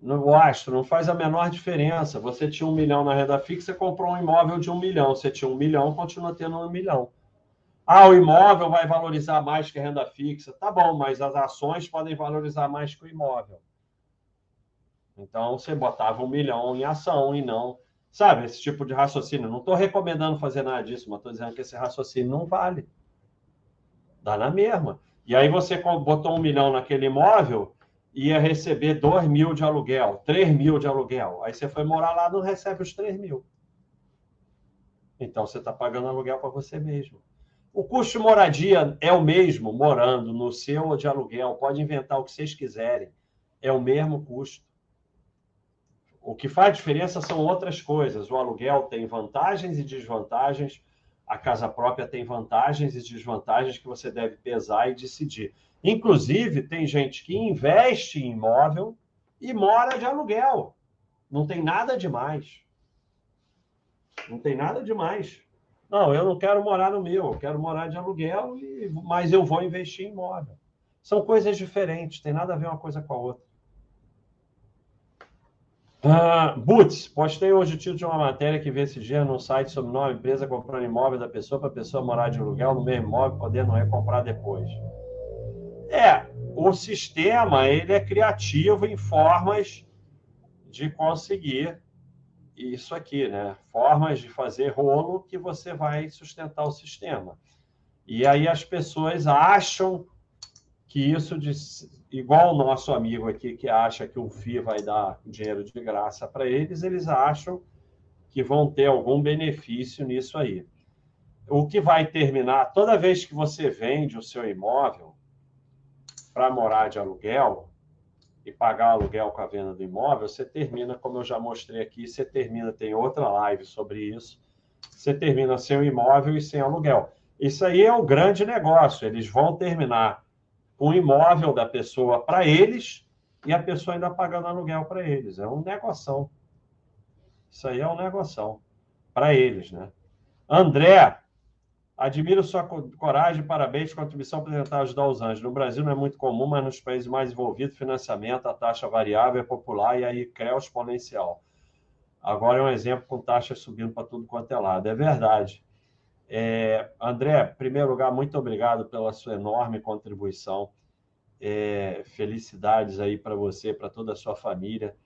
[SPEAKER 1] no Astro, não faz a menor diferença. Você tinha um milhão na renda fixa, comprou um imóvel de um milhão. Você tinha um milhão, continua tendo um milhão. Ah, o imóvel vai valorizar mais que a renda fixa. Tá bom, mas as ações podem valorizar mais que o imóvel. Então, você botava um milhão em ação e não. Sabe, esse tipo de raciocínio. Não estou recomendando fazer nada disso, mas estou dizendo que esse raciocínio não vale. Dá na mesma. E aí você botou um milhão naquele imóvel, ia receber dois mil de aluguel, três mil de aluguel. Aí você foi morar lá, não recebe os três mil. Então você está pagando aluguel para você mesmo. O custo de moradia é o mesmo, morando no seu ou de aluguel. Pode inventar o que vocês quiserem. É o mesmo custo. O que faz diferença são outras coisas. O aluguel tem vantagens e desvantagens, a casa própria tem vantagens e desvantagens que você deve pesar e decidir. Inclusive, tem gente que investe em imóvel e mora de aluguel. Não tem nada demais. Não tem nada demais. Não, eu não quero morar no meu, eu quero morar de aluguel, mas eu vou investir em imóvel. São coisas diferentes, tem nada a ver uma coisa com a outra. Uh, Boots, postei hoje o título de uma matéria que vê esse dia no site sobre nova empresa comprando imóvel da pessoa para a pessoa morar de aluguel no mesmo imóvel, podendo recomprar depois. É, o sistema ele é criativo em formas de conseguir isso aqui, né? Formas de fazer rolo que você vai sustentar o sistema. E aí as pessoas acham que isso de, igual o nosso amigo aqui que acha que o FI vai dar dinheiro de graça para eles, eles acham que vão ter algum benefício nisso aí. O que vai terminar, toda vez que você vende o seu imóvel para morar de aluguel e pagar aluguel com a venda do imóvel, você termina, como eu já mostrei aqui, você termina, tem outra live sobre isso, você termina sem o imóvel e sem aluguel. Isso aí é o grande negócio. Eles vão terminar com o imóvel da pessoa para eles e a pessoa ainda pagando aluguel para eles. É um negócio. Isso aí é um negócio para eles, né? André, admiro sua coragem, parabéns, contribuição tentar ajudar os anjos. No Brasil não é muito comum, mas nos países mais envolvidos, financiamento, a taxa variável é popular e aí CREO exponencial. Agora é um exemplo com taxas subindo para tudo quanto é lado. É verdade. É, André, em primeiro lugar, muito obrigado pela sua enorme contribuição. É, felicidades aí para você, para toda a sua família,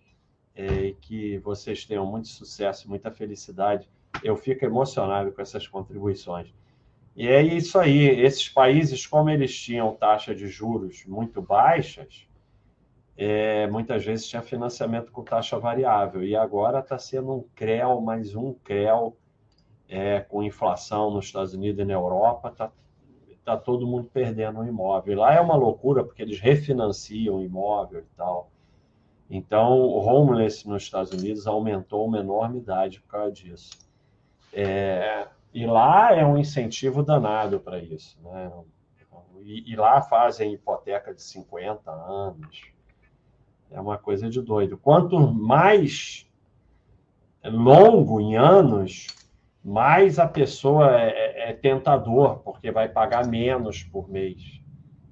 [SPEAKER 1] é, que vocês tenham muito sucesso, muita felicidade. Eu fico emocionado com essas contribuições. E é isso aí. Esses países, como eles tinham taxa de juros muito baixas, é, muitas vezes tinha financiamento com taxa variável. E agora está sendo um CREL mais um CREL é, com inflação nos Estados Unidos e na Europa, está tá todo mundo perdendo o imóvel. Lá é uma loucura, porque eles refinanciam o imóvel e tal. Então, o homeless nos Estados Unidos aumentou uma enormidade por causa disso. É, e lá é um incentivo danado para isso. Né? E, e, lá fazem hipoteca de 50 anos. É uma coisa de doido. Quanto mais longo em anos, mais a pessoa é, é, é tentador, porque vai pagar menos por mês.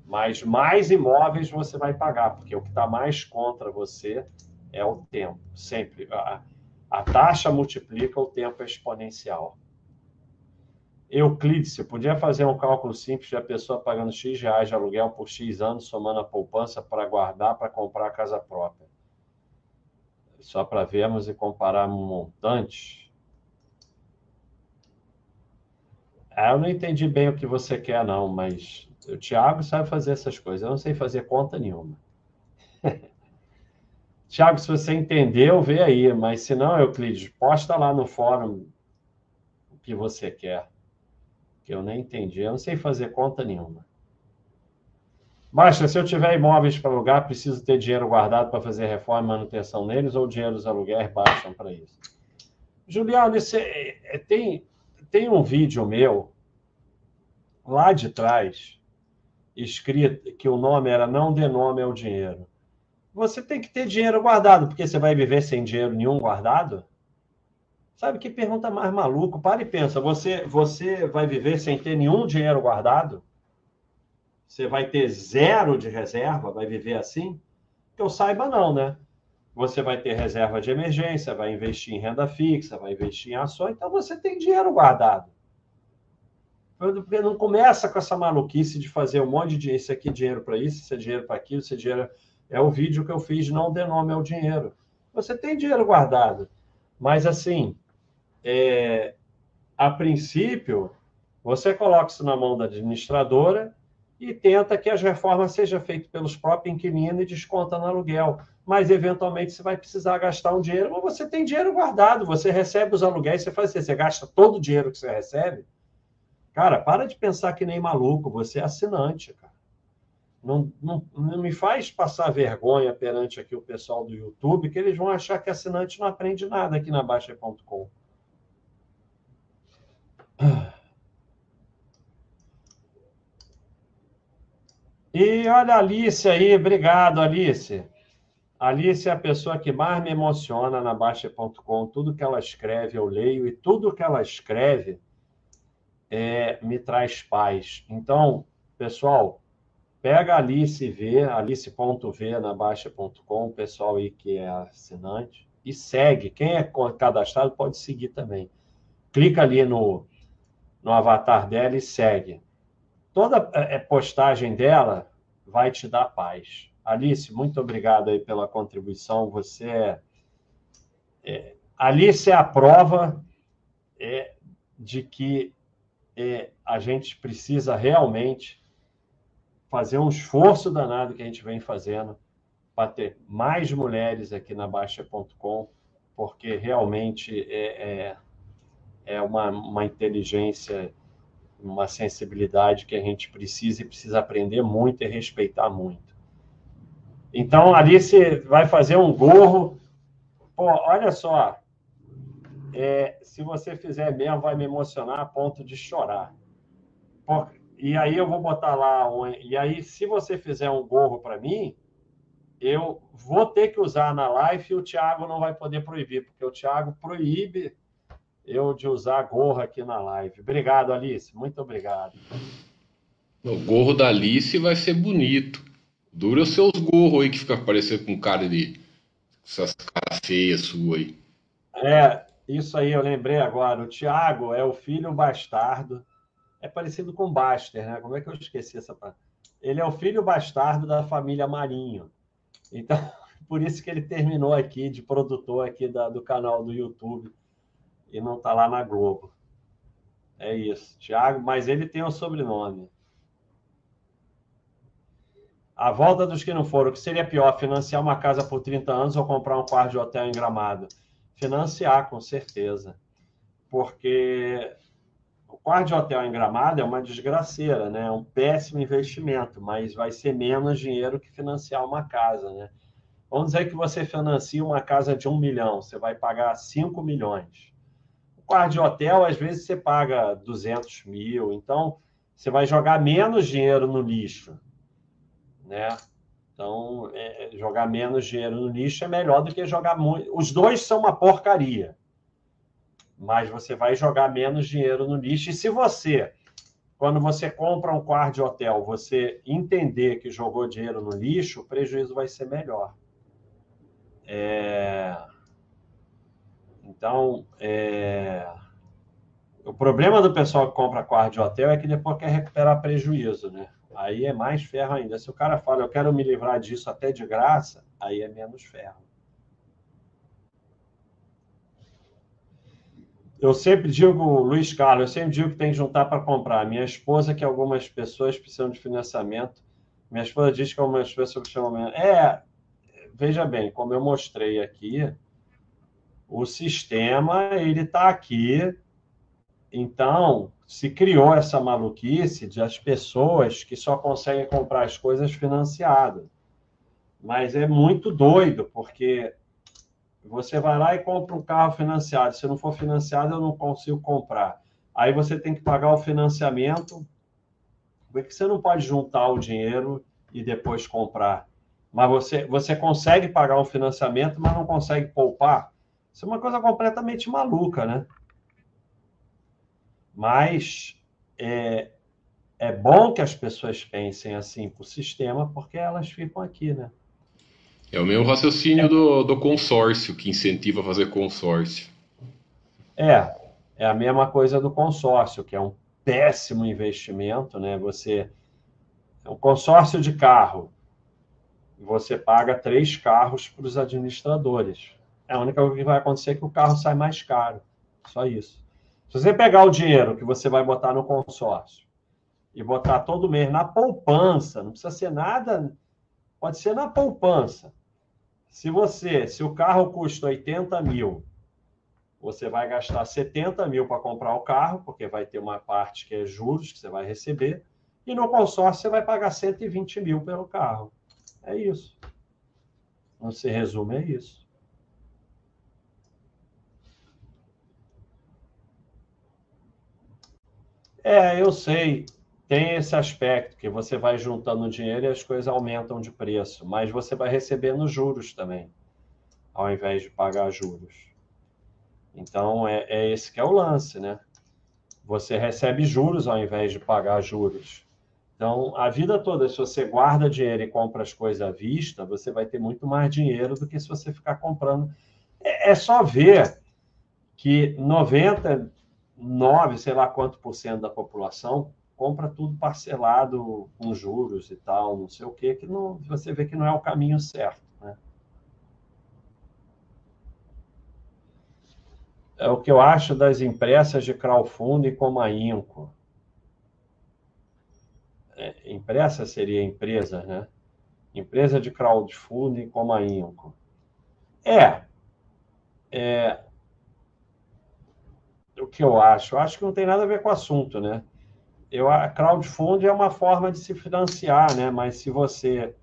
[SPEAKER 1] Mas mais imóveis você vai pagar, porque o que está mais contra você é o tempo. Sempre. A, a taxa multiplica, o tempo é exponencial. Euclides, você podia fazer um cálculo simples de a pessoa pagando X reais de aluguel por X anos, somando a poupança para guardar para comprar a casa própria. Só para vermos e comparar montantes. Ah, eu não entendi bem o que você quer, não, mas o Thiago sabe fazer essas coisas. Eu não sei fazer conta nenhuma. Tiago, se você entendeu, vê aí. Mas se não, Euclides, posta lá no fórum o que você quer. Que eu nem entendi. Eu não sei fazer conta nenhuma. Baixa, se eu tiver imóveis para alugar, preciso ter dinheiro guardado para fazer reforma e manutenção neles ou dinheiro dos aluguéis baixam para isso? Juliano, você é, é, tem, tem um vídeo meu lá de trás, escrito que o nome era Não dê nome ao dinheiro. Você tem que ter dinheiro guardado, porque você vai viver sem dinheiro nenhum guardado? Sabe que pergunta mais maluco? Para e pensa, você, você vai viver sem ter nenhum dinheiro guardado? Você vai ter zero de reserva? Vai viver assim? Que eu saiba, não, né? Você vai ter reserva de emergência, vai investir em renda fixa, vai investir em ações, então você tem dinheiro guardado. Porque não começa com essa maluquice de fazer um monte de dinheiro, isso aqui é dinheiro para isso, isso é dinheiro para aquilo, isso é dinheiro. É o vídeo que eu fiz, não dê nome ao dinheiro. Você tem dinheiro guardado. Mas assim, é... a princípio, você coloca isso na mão da administradora e tenta que as reformas sejam feitas pelos próprios inquilinos e desconta no aluguel mas eventualmente você vai precisar gastar um dinheiro, mas você tem dinheiro guardado, você recebe os aluguéis, você faz assim, você gasta todo o dinheiro que você recebe. Cara, para de pensar que nem maluco, você é assinante, cara. Não, não, não me faz passar vergonha perante aqui o pessoal do YouTube, que eles vão achar que assinante não aprende nada aqui na Baixa.com. E olha a Alice aí, obrigado, Alice. Alice é a pessoa que mais me emociona na Baixa.com. Tudo que ela escreve eu leio e tudo que ela escreve é, me traz paz. Então, pessoal, pega a Alice vê, alice.v na Baixa.com, o pessoal aí que é assinante, e segue. Quem é cadastrado pode seguir também. Clica ali no, no avatar dela e segue. Toda é, postagem dela vai te dar paz. Alice, muito obrigado aí pela contribuição. Você é, é Alice é a prova é, de que é, a gente precisa realmente fazer um esforço danado que a gente vem fazendo para ter mais mulheres aqui na Baixa.com, porque realmente é, é, é uma, uma inteligência, uma sensibilidade que a gente precisa e precisa aprender muito e respeitar muito. Então, ali você vai fazer um gorro. Pô, olha só. é, se você fizer mesmo, vai me emocionar a ponto de chorar. Por, e aí eu vou botar lá, um, e aí se você fizer um gorro para mim, eu vou ter que usar na live e o Thiago não vai poder proibir, porque o Thiago proíbe eu de usar gorro aqui na live. Obrigado, Alice. Muito obrigado.
[SPEAKER 2] O gorro da Alice vai ser bonito. Dura os seus gorros aí que fica parecendo com cara de. essas caras feias suas aí.
[SPEAKER 1] É, isso aí eu lembrei agora. O Thiago é o filho bastardo. É parecido com Baster, né? Como é que eu esqueci essa parte? Ele é o filho bastardo da família Marinho. Então, por isso que ele terminou aqui de produtor aqui da, do canal do YouTube e não está lá na Globo. É isso, Thiago, mas ele tem o um sobrenome. A volta dos que não foram, que seria pior, financiar uma casa por 30 anos ou comprar um quarto de hotel em Gramado? Financiar, com certeza. Porque o quarto de hotel em Gramado é uma desgraceira, né? É um péssimo investimento, mas vai ser menos dinheiro que financiar uma casa, né? Vamos dizer que você financia uma casa de um milhão, você vai pagar 5 milhões. O quarto de hotel, às vezes, você paga 200 mil, então você vai jogar menos dinheiro no lixo né? Então, é, é, jogar menos dinheiro no lixo é melhor do que jogar muito. Os dois são uma porcaria, mas você vai jogar menos dinheiro no lixo. E se você, quando você compra um quarto de hotel, você entender que jogou dinheiro no lixo, o prejuízo vai ser melhor. É... Então, é... o problema do pessoal que compra quarto de hotel é que depois quer recuperar prejuízo, né? Aí é mais ferro ainda. Se o cara fala, eu quero me livrar disso até de graça, aí é menos ferro. Eu sempre digo, Luiz Carlos, eu sempre digo que tem que juntar para comprar. Minha esposa, que algumas pessoas precisam de financiamento. Minha esposa diz que algumas pessoas precisam. É, veja bem, como eu mostrei aqui, o sistema ele está aqui. Então, se criou essa maluquice de as pessoas que só conseguem comprar as coisas financiadas. Mas é muito doido, porque você vai lá e compra um carro financiado. Se não for financiado, eu não consigo comprar. Aí você tem que pagar o financiamento. Porque você não pode juntar o dinheiro e depois comprar. Mas você, você consegue pagar um financiamento, mas não consegue poupar. Isso é uma coisa completamente maluca, né? Mas é, é bom que as pessoas pensem assim para o sistema, porque elas ficam aqui, né?
[SPEAKER 2] É o mesmo raciocínio é. do, do consórcio, que incentiva a fazer consórcio.
[SPEAKER 1] É, é a mesma coisa do consórcio, que é um péssimo investimento, né? Você. É um consórcio de carro. Você paga três carros para os administradores. É a única coisa que vai acontecer é que o carro sai mais caro. Só isso. Se você pegar o dinheiro que você vai botar no consórcio e botar todo mês na poupança, não precisa ser nada, pode ser na poupança. Se você, se o carro custa 80 mil, você vai gastar 70 mil para comprar o carro, porque vai ter uma parte que é juros que você vai receber, e no consórcio você vai pagar 120 mil pelo carro. É isso. Não se resume, é isso. É, eu sei. Tem esse aspecto que você vai juntando dinheiro e as coisas aumentam de preço, mas você vai recebendo juros também, ao invés de pagar juros. Então, é, é esse que é o lance, né? Você recebe juros ao invés de pagar juros. Então, a vida toda, se você guarda dinheiro e compra as coisas à vista, você vai ter muito mais dinheiro do que se você ficar comprando. É, é só ver que 90, 9, sei lá quanto por cento da população compra tudo parcelado com juros e tal, não sei o quê, que não, você vê que não é o caminho certo. Né? É o que eu acho das impressas de crowdfunding como a Inco. É, impressa seria empresa, né? Empresa de crowdfunding como a Inco. É, é, o que eu acho? Eu acho que não tem nada a ver com o assunto, né? Eu, a crowdfunding é uma forma de se financiar, né? Mas se você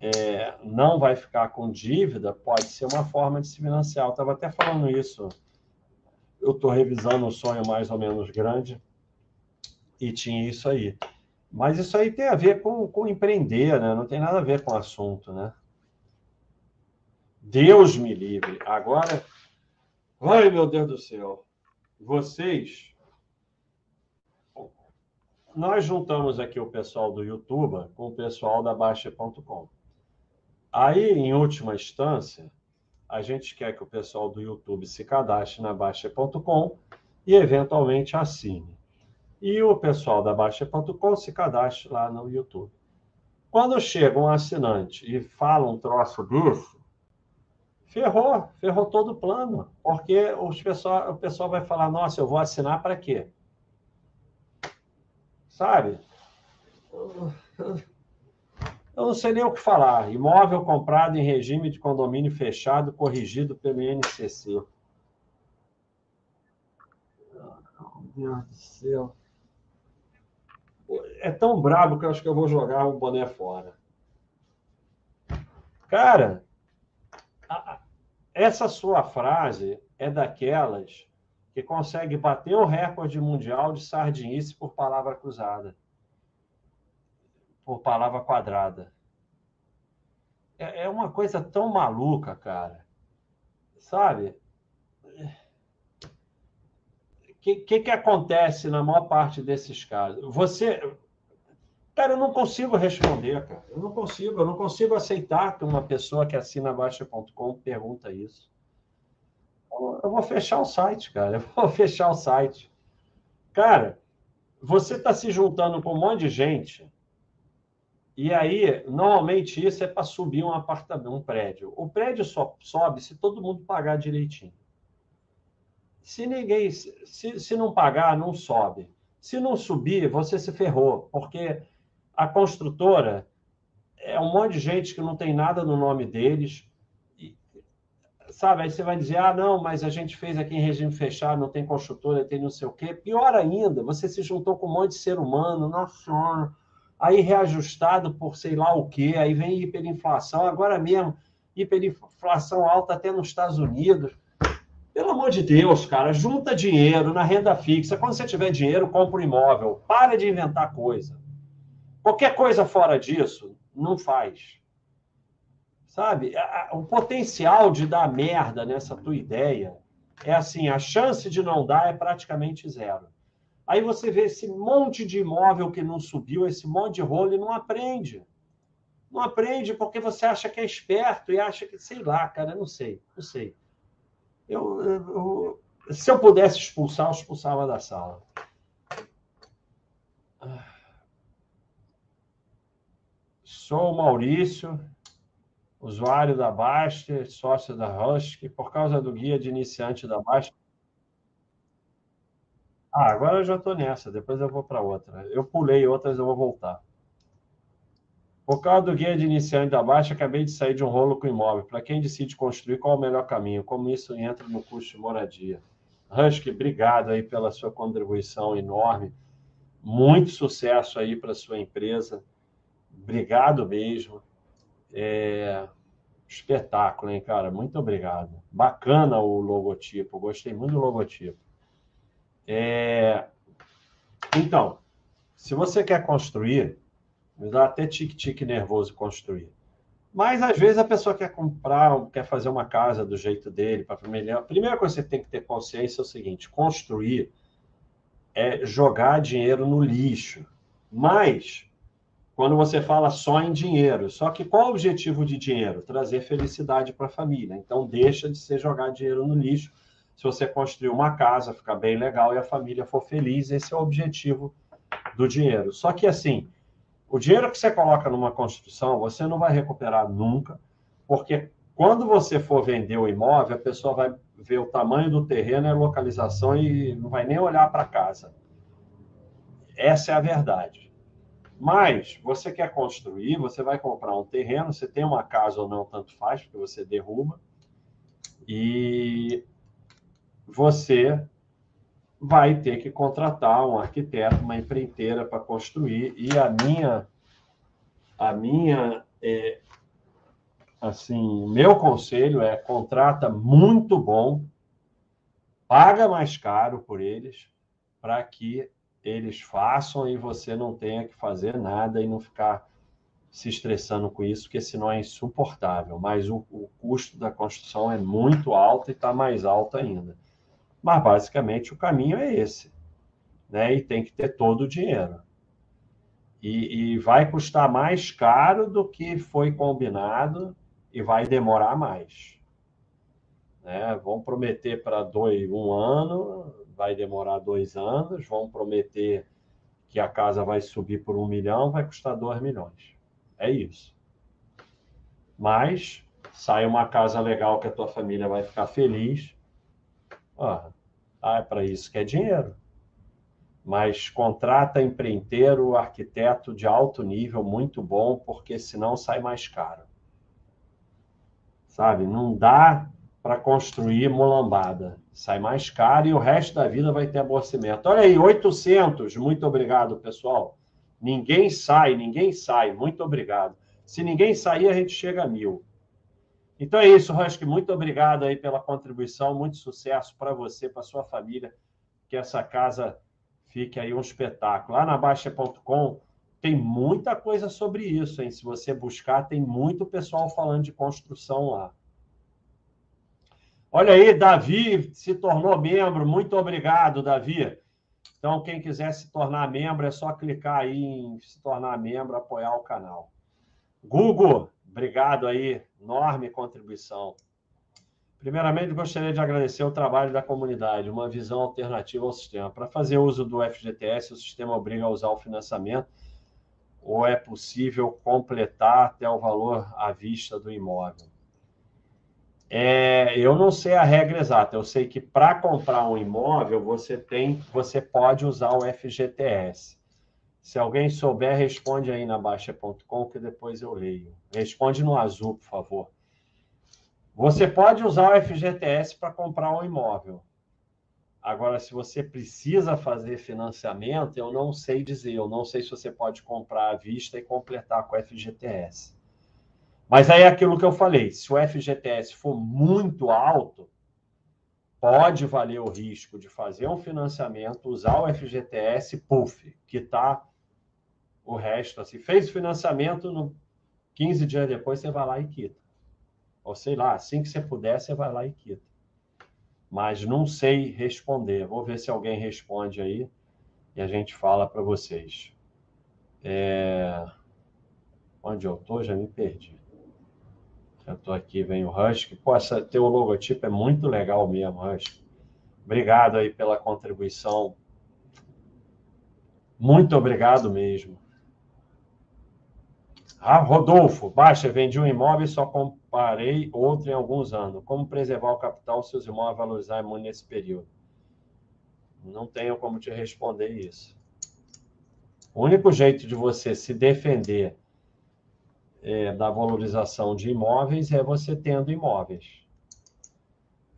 [SPEAKER 1] é, não vai ficar com dívida, pode ser uma forma de se financiar. Eu estava até falando isso eu estou revisando um sonho mais ou menos grande e tinha isso aí. Mas isso aí tem a ver com, com empreender, né? Não tem nada a ver com o assunto, né? Deus me livre. Agora, ai meu Deus do céu, vocês. Nós juntamos aqui o pessoal do YouTube com o pessoal da Baixa.com. Aí, em última instância, a gente quer que o pessoal do YouTube se cadastre na Baixa.com e, eventualmente, assine. E o pessoal da Baixa.com se cadastre lá no YouTube. Quando chega um assinante e fala um troço desse, ferrou, ferrou todo o plano. Porque os pessoal, o pessoal vai falar: nossa, eu vou assinar para quê? Sabe? Eu não sei nem o que falar. Imóvel comprado em regime de condomínio fechado, corrigido pelo INCC. Meu Deus do céu. É tão brabo que eu acho que eu vou jogar o boné fora. Cara, essa sua frase é daquelas que consegue bater o recorde mundial de sardinice por palavra cruzada por palavra quadrada. É, é uma coisa tão maluca, cara. Sabe? O que, que, que acontece na maior parte desses casos? Você. Cara, eu não consigo responder, cara. Eu não consigo, eu não consigo aceitar que uma pessoa que assina Baixa.com pergunta isso. Eu vou fechar o site, cara. Eu vou fechar o site. Cara, você está se juntando com um monte de gente e aí, normalmente, isso é para subir um apartamento, um prédio. O prédio só sobe se todo mundo pagar direitinho. Se ninguém, se, se não pagar, não sobe. Se não subir, você se ferrou, porque a construtora é um monte de gente que não tem nada no nome deles. E, sabe, aí você vai dizer, ah, não, mas a gente fez aqui em regime fechado, não tem construtora, tem não sei o quê. Pior ainda, você se juntou com um monte de ser humano, nossa senhora aí reajustado por sei lá o quê, aí vem hiperinflação, agora mesmo, hiperinflação alta até nos Estados Unidos. Pelo amor de Deus, cara, junta dinheiro na renda fixa. Quando você tiver dinheiro, compra um imóvel. Para de inventar coisa. Qualquer coisa fora disso, não faz. Sabe? O potencial de dar merda nessa tua ideia é assim: a chance de não dar é praticamente zero. Aí você vê esse monte de imóvel que não subiu, esse monte de rolo e não aprende. Não aprende porque você acha que é esperto e acha que, sei lá, cara, não sei, não sei. Eu, eu, se eu pudesse expulsar, eu expulsava da sala. Sou o Maurício, usuário da Baster, sócio da Husky, por causa do guia de iniciante da Baster ah, agora eu já estou nessa, depois eu vou para outra. Eu pulei outras, eu vou voltar. Por causa do guia de iniciante da Baixa, acabei de sair de um rolo com imóvel. Para quem decide construir, qual é o melhor caminho? Como isso entra no custo de moradia? Husky, obrigado aí pela sua contribuição enorme. Muito sucesso aí para sua empresa. Obrigado mesmo. É... Espetáculo, hein, cara? Muito obrigado. Bacana o logotipo. Gostei muito do logotipo. É... Então, se você quer construir, me dá até tique-tique nervoso construir. Mas às vezes a pessoa quer comprar, quer fazer uma casa do jeito dele, para melhor. A primeira coisa que você tem que ter consciência é o seguinte: construir é jogar dinheiro no lixo. Mas quando você fala só em dinheiro, só que qual o objetivo de dinheiro? Trazer felicidade para a família. Então deixa de ser jogar dinheiro no lixo se você construir uma casa, ficar bem legal e a família for feliz, esse é o objetivo do dinheiro. Só que assim, o dinheiro que você coloca numa construção, você não vai recuperar nunca, porque quando você for vender o imóvel, a pessoa vai ver o tamanho do terreno a localização e não vai nem olhar para casa. Essa é a verdade. Mas você quer construir, você vai comprar um terreno, você tem uma casa ou não, tanto faz, porque você derruba. E você vai ter que contratar um arquiteto, uma empreiteira para construir. E a minha, a minha, é, assim, meu conselho é contrata muito bom paga mais caro por eles para que eles façam e você não tenha que fazer nada e não ficar se estressando com isso, porque senão é insuportável. Mas o, o custo da construção é muito alto e está mais alto ainda. Mas basicamente o caminho é esse. Né? E tem que ter todo o dinheiro. E, e vai custar mais caro do que foi combinado e vai demorar mais. Né? Vão prometer para dois, um ano, vai demorar dois anos, vão prometer que a casa vai subir por um milhão, vai custar dois milhões. É isso. Mas sai uma casa legal que a tua família vai ficar feliz. Ah, é para isso que é dinheiro. Mas contrata empreiteiro, arquiteto de alto nível, muito bom, porque senão sai mais caro. Sabe? Não dá para construir mulambada. Sai mais caro e o resto da vida vai ter aborrecimento. Olha aí, 800. Muito obrigado, pessoal. Ninguém sai, ninguém sai. Muito obrigado. Se ninguém sair, a gente chega a mil. Então é isso, Husky. Muito obrigado aí pela contribuição. Muito sucesso para você, para sua família. Que essa casa fique aí um espetáculo. Lá na Baixa.com tem muita coisa sobre isso, hein? Se você buscar, tem muito pessoal falando de construção lá. Olha aí, Davi se tornou membro. Muito obrigado, Davi. Então, quem quiser se tornar membro, é só clicar aí em se tornar membro, apoiar o canal. Google, obrigado aí, enorme contribuição. Primeiramente, gostaria de agradecer o trabalho da comunidade, uma visão alternativa ao sistema. Para fazer uso do FGTS, o sistema obriga a usar o financiamento ou é possível completar até o valor à vista do imóvel? É, eu não sei a regra exata. Eu sei que para comprar um imóvel você tem, você pode usar o FGTS. Se alguém souber, responde aí na Baixa.com que depois eu leio. Responde no azul, por favor. Você pode usar o FGTS para comprar um imóvel. Agora, se você precisa fazer financiamento, eu não sei dizer. Eu não sei se você pode comprar à vista e completar com o FGTS. Mas aí é aquilo que eu falei: se o FGTS for muito alto, pode valer o risco de fazer um financiamento, usar o FGTS, puff, quitar o resto. Assim, fez o financiamento, no 15 dias depois você vai lá e quita. Ou sei lá, assim que você puder, você vai lá e quita. Mas não sei responder. Vou ver se alguém responde aí e a gente fala para vocês. É... Onde eu estou? Já me perdi. Estou aqui, vem o Husky. Pô, essa, teu logotipo é muito legal mesmo, Husky. Obrigado aí pela contribuição. Muito obrigado mesmo. Ah, Rodolfo, baixa, vendi um imóvel e só comparei outro em alguns anos. Como preservar o capital se os imóveis valorizarem muito nesse período? Não tenho como te responder isso. O único jeito de você se defender é, da valorização de imóveis é você tendo imóveis.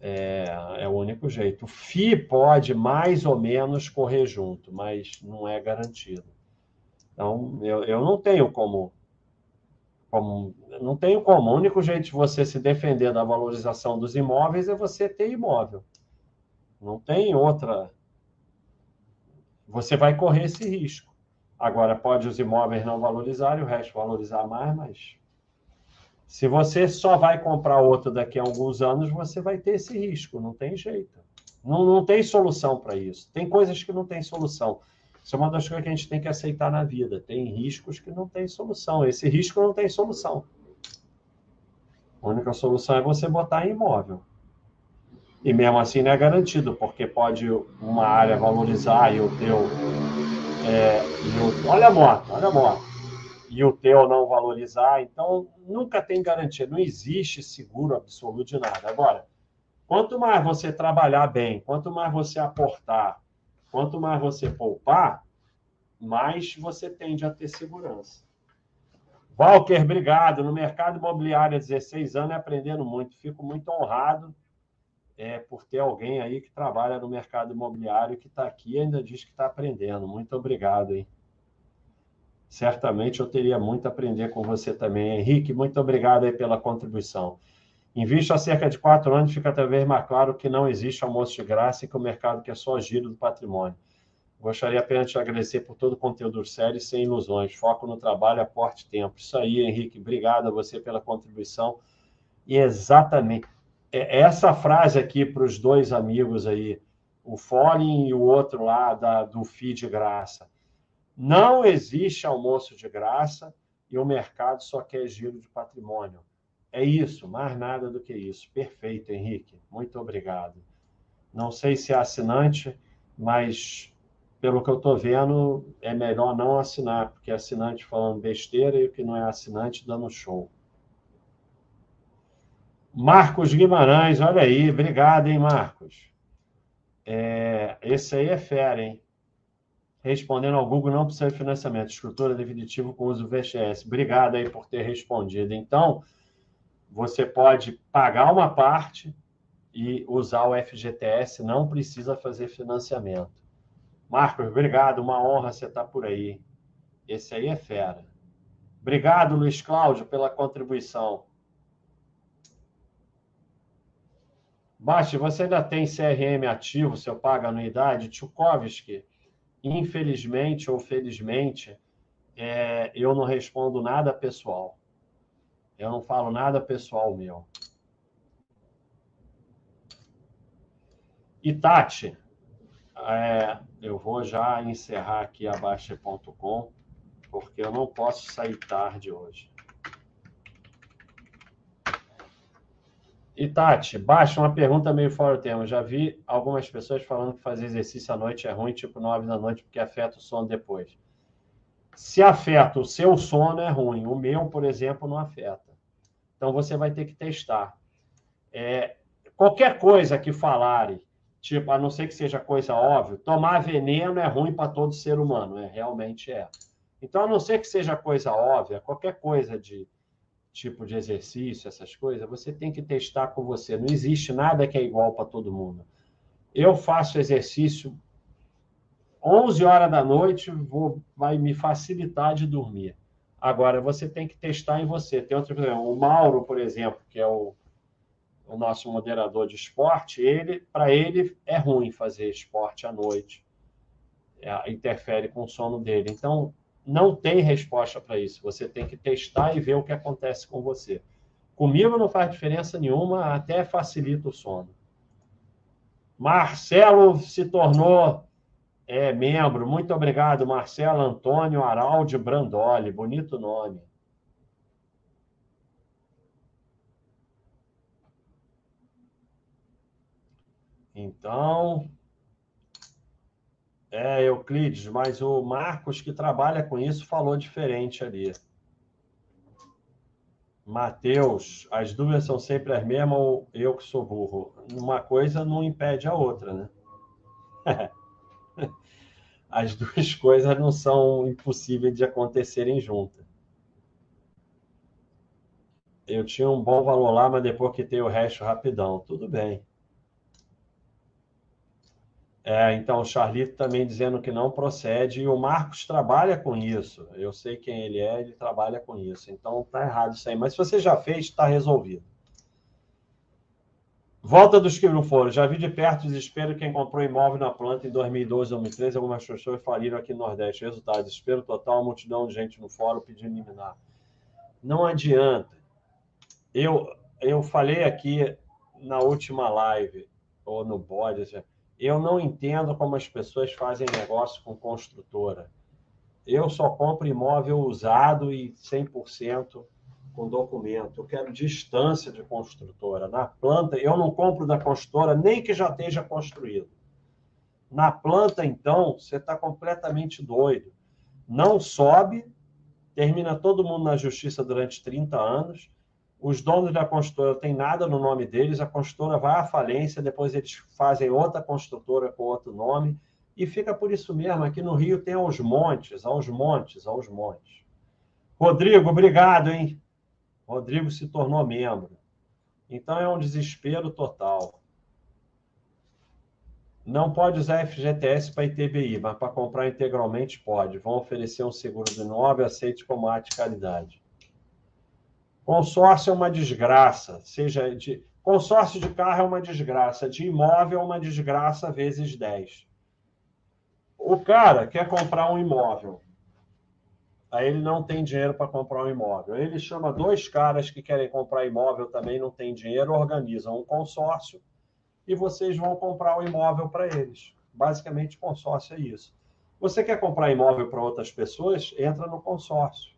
[SPEAKER 1] É, é, o único jeito. O FI pode mais ou menos correr junto, mas não é garantido. Então, eu, eu não tenho como, como. Não tenho como. O único jeito de você se defender da valorização dos imóveis é você ter imóvel. Não tem outra. Você vai correr esse risco. Agora, pode os imóveis não valorizarem, o resto valorizar mais, mas se você só vai comprar outro daqui a alguns anos, você vai ter esse risco, não tem jeito. Não, não tem solução para isso. Tem coisas que não tem solução. Isso é uma das coisas que a gente tem que aceitar na vida. Tem riscos que não tem solução. Esse risco não tem solução. A única solução é você botar em imóvel. E mesmo assim não é garantido, porque pode uma área valorizar e o teu é, o, olha a moto, olha a moto. E o teu não valorizar. Então, nunca tem garantia. Não existe seguro absoluto de nada. Agora, quanto mais você trabalhar bem, quanto mais você aportar, quanto mais você poupar, mais você tende a ter segurança. Walker, obrigado. No mercado imobiliário há 16 anos, aprendendo muito. Fico muito honrado é, por ter alguém aí que trabalha no mercado imobiliário que está aqui e ainda diz que está aprendendo. Muito obrigado, hein? Certamente eu teria muito a aprender com você também. Henrique, muito obrigado aí pela contribuição. Invisto há cerca de quatro anos, fica cada vez mais claro que não existe almoço de graça e que o mercado quer só giro do patrimônio. Gostaria apenas de agradecer por todo o conteúdo sério sem ilusões. Foco no trabalho, aporte tempo. Isso aí, Henrique. Obrigado a você pela contribuição. E exatamente é, essa frase aqui para os dois amigos aí, o Folin e o outro lá da, do FII de graça. Não existe almoço de graça e o mercado só quer giro de patrimônio. É isso, mais nada do que isso. Perfeito, Henrique. Muito obrigado. Não sei se é assinante, mas pelo que eu estou vendo, é melhor não assinar, porque é assinante falando besteira e o que não é assinante dando show. Marcos Guimarães, olha aí, obrigado, hein, Marcos. É, esse aí é fera, hein? Respondendo ao Google, não precisa de financiamento, escritura definitiva com uso VXS. Obrigado aí por ter respondido. Então, você pode pagar uma parte e usar o FGTS, não precisa fazer financiamento. Marcos, obrigado, uma honra você estar por aí. Esse aí é fera. Obrigado, Luiz Cláudio, pela contribuição. Basti, você ainda tem CRM ativo, seu paga anuidade? Tchukovski, infelizmente ou felizmente, é, eu não respondo nada pessoal. Eu não falo nada pessoal meu. E Tati, é, eu vou já encerrar aqui a Baixa.com, porque eu não posso sair tarde hoje. E Tati, baixa uma pergunta meio fora do tema. Já vi algumas pessoas falando que fazer exercício à noite é ruim, tipo 9 da noite, porque afeta o sono depois. Se afeta o seu sono, é ruim. O meu, por exemplo, não afeta. Então você vai ter que testar. É, qualquer coisa que falarem, tipo, a não ser que seja coisa óbvia, tomar veneno é ruim para todo ser humano, é, realmente é. Então, a não ser que seja coisa óbvia, qualquer coisa de tipo de exercício, essas coisas, você tem que testar com você. Não existe nada que é igual para todo mundo. Eu faço exercício 11 horas da noite, vou, vai me facilitar de dormir. Agora, você tem que testar em você. Tem outro exemplo, o Mauro, por exemplo, que é o, o nosso moderador de esporte, ele, para ele é ruim fazer esporte à noite. É, interfere com o sono dele. Então, não tem resposta para isso. Você tem que testar e ver o que acontece com você. Comigo não faz diferença nenhuma, até facilita o sono. Marcelo se tornou é, membro. Muito obrigado, Marcelo Antônio Araldi Brandoli. Bonito nome. Então, é, Euclides, mas o Marcos, que trabalha com isso, falou diferente ali. Mateus, as dúvidas são sempre as mesmas ou eu que sou burro? Uma coisa não impede a outra, né? As duas coisas não são impossíveis de acontecerem juntas. Eu tinha um bom valor lá, mas depois que tem o resto rapidão. Tudo bem. É, então, o Charlito também dizendo que não procede, e o Marcos trabalha com isso. Eu sei quem ele é, ele trabalha com isso. Então, tá errado isso aí. Mas se você já fez, está resolvido. Volta dos que não foram. Já vi de perto o desespero quem comprou imóvel na planta em 2012, 2013. Algumas pessoas faliram aqui no Nordeste. Resultado: desespero total, multidão de gente no fórum pedindo eliminar. Não adianta. Eu, eu falei aqui na última live, ou no bode, assim, eu não entendo como as pessoas fazem negócio com construtora. Eu só compro imóvel usado e 100% com documento. Eu quero distância de construtora. Na planta, eu não compro da construtora nem que já esteja construído. Na planta, então, você está completamente doido. Não sobe, termina todo mundo na justiça durante 30 anos os donos da construtora têm nada no nome deles, a construtora vai à falência, depois eles fazem outra construtora com outro nome, e fica por isso mesmo. Aqui no Rio tem aos montes, aos montes, aos montes. Rodrigo, obrigado, hein? Rodrigo se tornou membro. Então é um desespero total. Não pode usar FGTS para ITBI, mas para comprar integralmente pode. Vão oferecer um seguro do imóvel, aceite como arte caridade. Consórcio é uma desgraça, seja de consórcio de carro é uma desgraça, de imóvel é uma desgraça vezes 10. O cara quer comprar um imóvel. Aí ele não tem dinheiro para comprar um imóvel. Ele chama dois caras que querem comprar imóvel também, não tem dinheiro, organizam um consórcio e vocês vão comprar o imóvel para eles. Basicamente, consórcio é isso. Você quer comprar imóvel para outras pessoas? Entra no consórcio.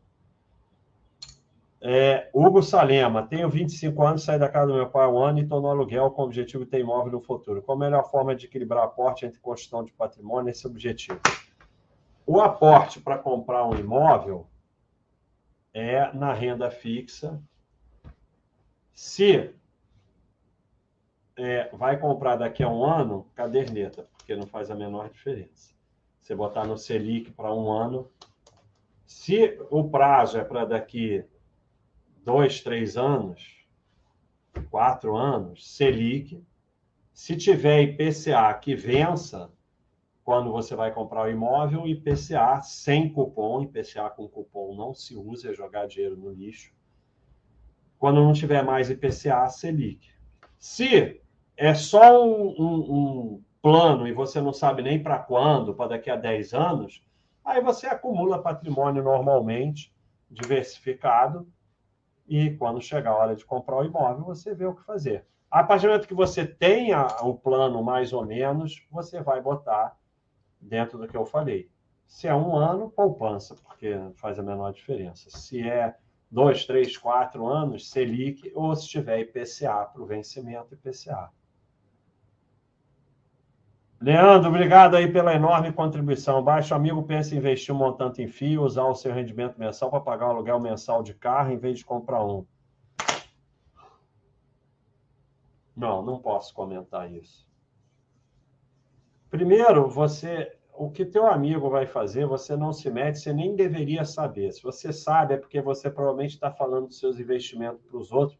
[SPEAKER 1] É, Hugo Salema, tenho 25 anos, saí da casa do meu pai há um ano e estou no aluguel com o objetivo de ter imóvel no futuro. Qual a melhor forma de equilibrar aporte entre construção de patrimônio e esse objetivo? O aporte para comprar um imóvel é na renda fixa. Se é, vai comprar daqui a um ano, caderneta, porque não faz a menor diferença. Você botar no Selic para um ano. Se o prazo é para daqui dois, três anos, quatro anos, Selic. Se tiver IPCA que vença, quando você vai comprar o imóvel, IPCA sem cupom, IPCA com cupom não se usa, é jogar dinheiro no lixo. Quando não tiver mais IPCA, Selic. Se é só um, um, um plano e você não sabe nem para quando, para daqui a 10 anos, aí você acumula patrimônio normalmente, diversificado, e quando chegar a hora de comprar o imóvel, você vê o que fazer. A partir do momento que você tenha o plano mais ou menos, você vai botar dentro do que eu falei. Se é um ano, poupança, porque faz a menor diferença. Se é dois, três, quatro anos, Selic, ou se tiver IPCA para o vencimento, IPCA. Leandro, obrigado aí pela enorme contribuição. Baixo amigo pensa em investir um montante em fio, usar o seu rendimento mensal para pagar o aluguel mensal de carro em vez de comprar um. Não, não posso comentar isso. Primeiro, você, o que teu amigo vai fazer, você não se mete, você nem deveria saber. Se você sabe, é porque você provavelmente está falando dos seus investimentos para os outros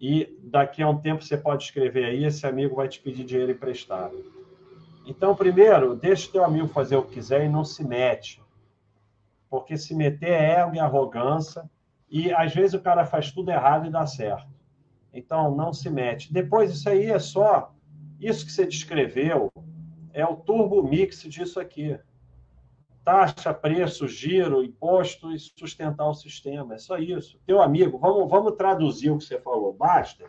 [SPEAKER 1] e daqui a um tempo você pode escrever aí, esse amigo vai te pedir dinheiro emprestado. Então, primeiro, deixa o teu amigo fazer o que quiser e não se mete. Porque se meter é ego e arrogância, e às vezes o cara faz tudo errado e dá certo. Então, não se mete. Depois, isso aí é só. Isso que você descreveu é o turbo mix disso aqui. Taxa, preço, giro, imposto e sustentar o sistema. É só isso. Teu amigo, vamos, vamos traduzir o que você falou. Basta.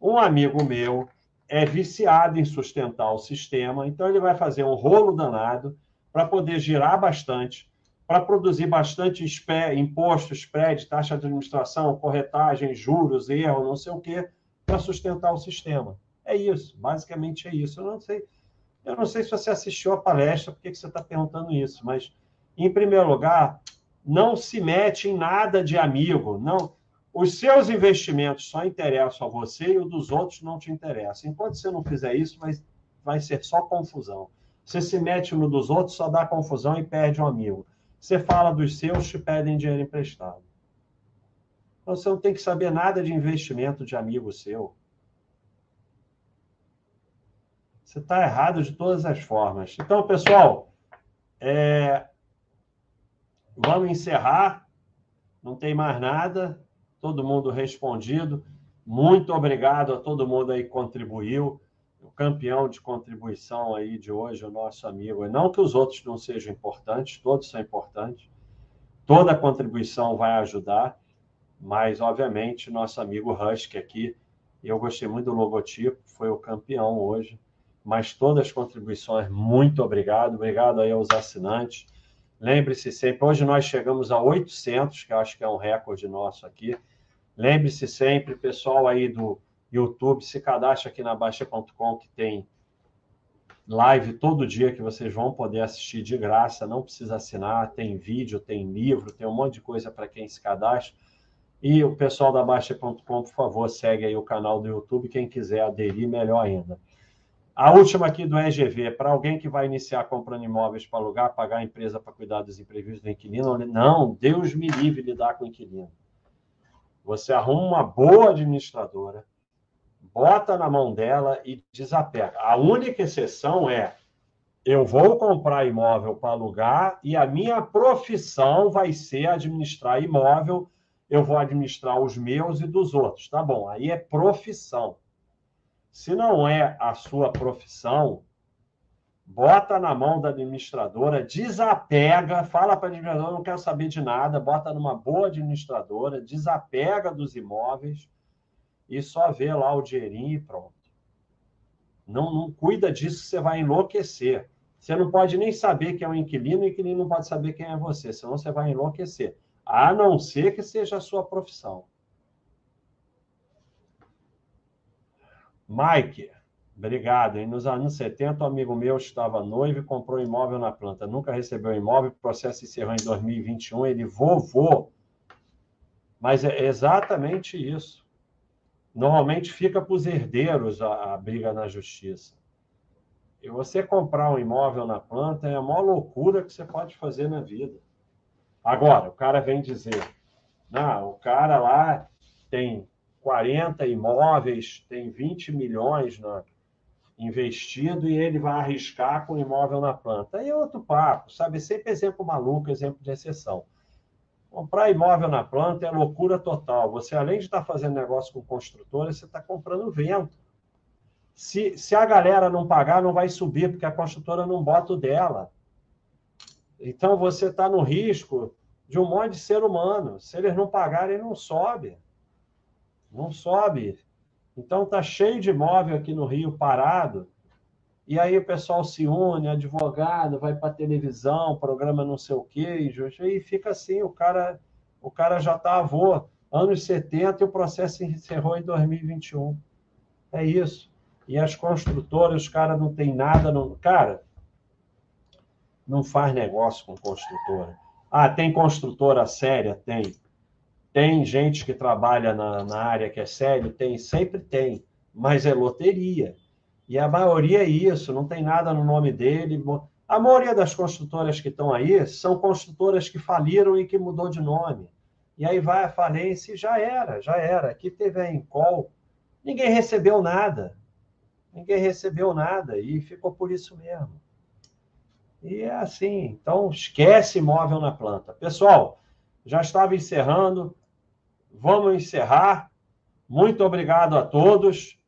[SPEAKER 1] Um amigo meu é viciado em sustentar o sistema, então ele vai fazer um rolo danado para poder girar bastante, para produzir bastante imposto, spread, taxa de administração, corretagem, juros, erro, não sei o quê, para sustentar o sistema. É isso, basicamente é isso. Eu não sei, eu não sei se você assistiu a palestra, por que você está perguntando isso, mas, em primeiro lugar, não se mete em nada de amigo, não os seus investimentos só interessam a você e o dos outros não te interessa. Enquanto você não fizer isso, vai, vai ser só confusão. Você se mete no dos outros, só dá confusão e perde um amigo. Você fala dos seus, te pedem dinheiro emprestado. Então, você não tem que saber nada de investimento de amigo seu. Você está errado de todas as formas. Então, pessoal, é... vamos encerrar. Não tem mais nada todo mundo respondido. Muito obrigado a todo mundo aí que contribuiu. O campeão de contribuição aí de hoje, o nosso amigo. Não que os outros não sejam importantes, todos são importantes. Toda contribuição vai ajudar, mas obviamente nosso amigo Husky aqui, eu gostei muito do logotipo, foi o campeão hoje. Mas todas as contribuições, muito obrigado. Obrigado aí aos assinantes. Lembre-se sempre, hoje nós chegamos a 800, que acho que é um recorde nosso aqui. Lembre-se sempre, pessoal aí do YouTube, se cadastre aqui na Baixa.com, que tem live todo dia que vocês vão poder assistir de graça, não precisa assinar, tem vídeo, tem livro, tem um monte de coisa para quem se cadastra. E o pessoal da Baixa.com, por favor, segue aí o canal do YouTube, quem quiser aderir, melhor ainda. A última aqui do EGV, para alguém que vai iniciar comprando imóveis para alugar, pagar a empresa para cuidar dos imprevistos do inquilino, não, Deus me livre lidar com o inquilino. Você arruma uma boa administradora, bota na mão dela e desapega. A única exceção é eu vou comprar imóvel para alugar e a minha profissão vai ser administrar imóvel. eu vou administrar os meus e dos outros. Tá bom, aí é profissão. Se não é a sua profissão, bota na mão da administradora, desapega, fala para a administradora, não quero saber de nada, bota numa boa administradora, desapega dos imóveis e só vê lá o dinheirinho e pronto. Não, não cuida disso, você vai enlouquecer. Você não pode nem saber quem é o inquilino, e o inquilino não pode saber quem é você, senão você vai enlouquecer. A não ser que seja a sua profissão. Mike, Obrigado. E nos anos 70, um amigo meu estava noivo e comprou imóvel na planta. Nunca recebeu imóvel, o processo encerrou em 2021. Ele, vovô. Mas é exatamente isso. Normalmente fica para os herdeiros a, a, briga na justiça. E você comprar um imóvel na planta é a maior loucura que você pode fazer na vida. Agora, o cara vem dizer: não, o cara lá tem 40 imóveis, tem 20 milhões na investido e ele vai arriscar com imóvel na planta. Aí é outro papo, sabe? Sempre exemplo maluco, exemplo de exceção. Comprar imóvel na planta é loucura total. Você, além de estar fazendo negócio com construtora, você está comprando vento. Se, se a galera não pagar, não vai subir, porque a construtora não bota o dela. Então, você está no risco de um monte de ser humano. Se eles não pagarem, não sobe. Não sobe. Então tá cheio de imóvel aqui no Rio parado. E aí o pessoal se une, advogado, vai para televisão, programa não sei o quê, e fica assim, o cara, o cara já está avô, anos 70 e o processo encerrou em 2021. É isso. E as construtoras, os caras não tem nada, não, cara, não faz negócio com construtora. Ah, tem construtora séria? Tem. Tem gente que trabalha na, na área que é sério? Tem, sempre tem, mas é loteria. E a maioria é isso, não tem nada no nome dele. A maioria das construtoras que estão aí são construtoras que faliram e que mudou de nome. E aí vai a falência e já era, já era. Aqui teve a Encol, ninguém recebeu nada. Ninguém recebeu nada e ficou por isso mesmo. E é assim. Então, esquece imóvel na planta. Pessoal, já estava encerrando vamos encerrar. Muito obrigado a todos.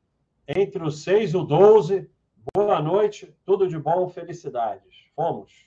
[SPEAKER 1] Entre os 6 e o 12, boa noite, tudo de bom, felicidades. Fomos.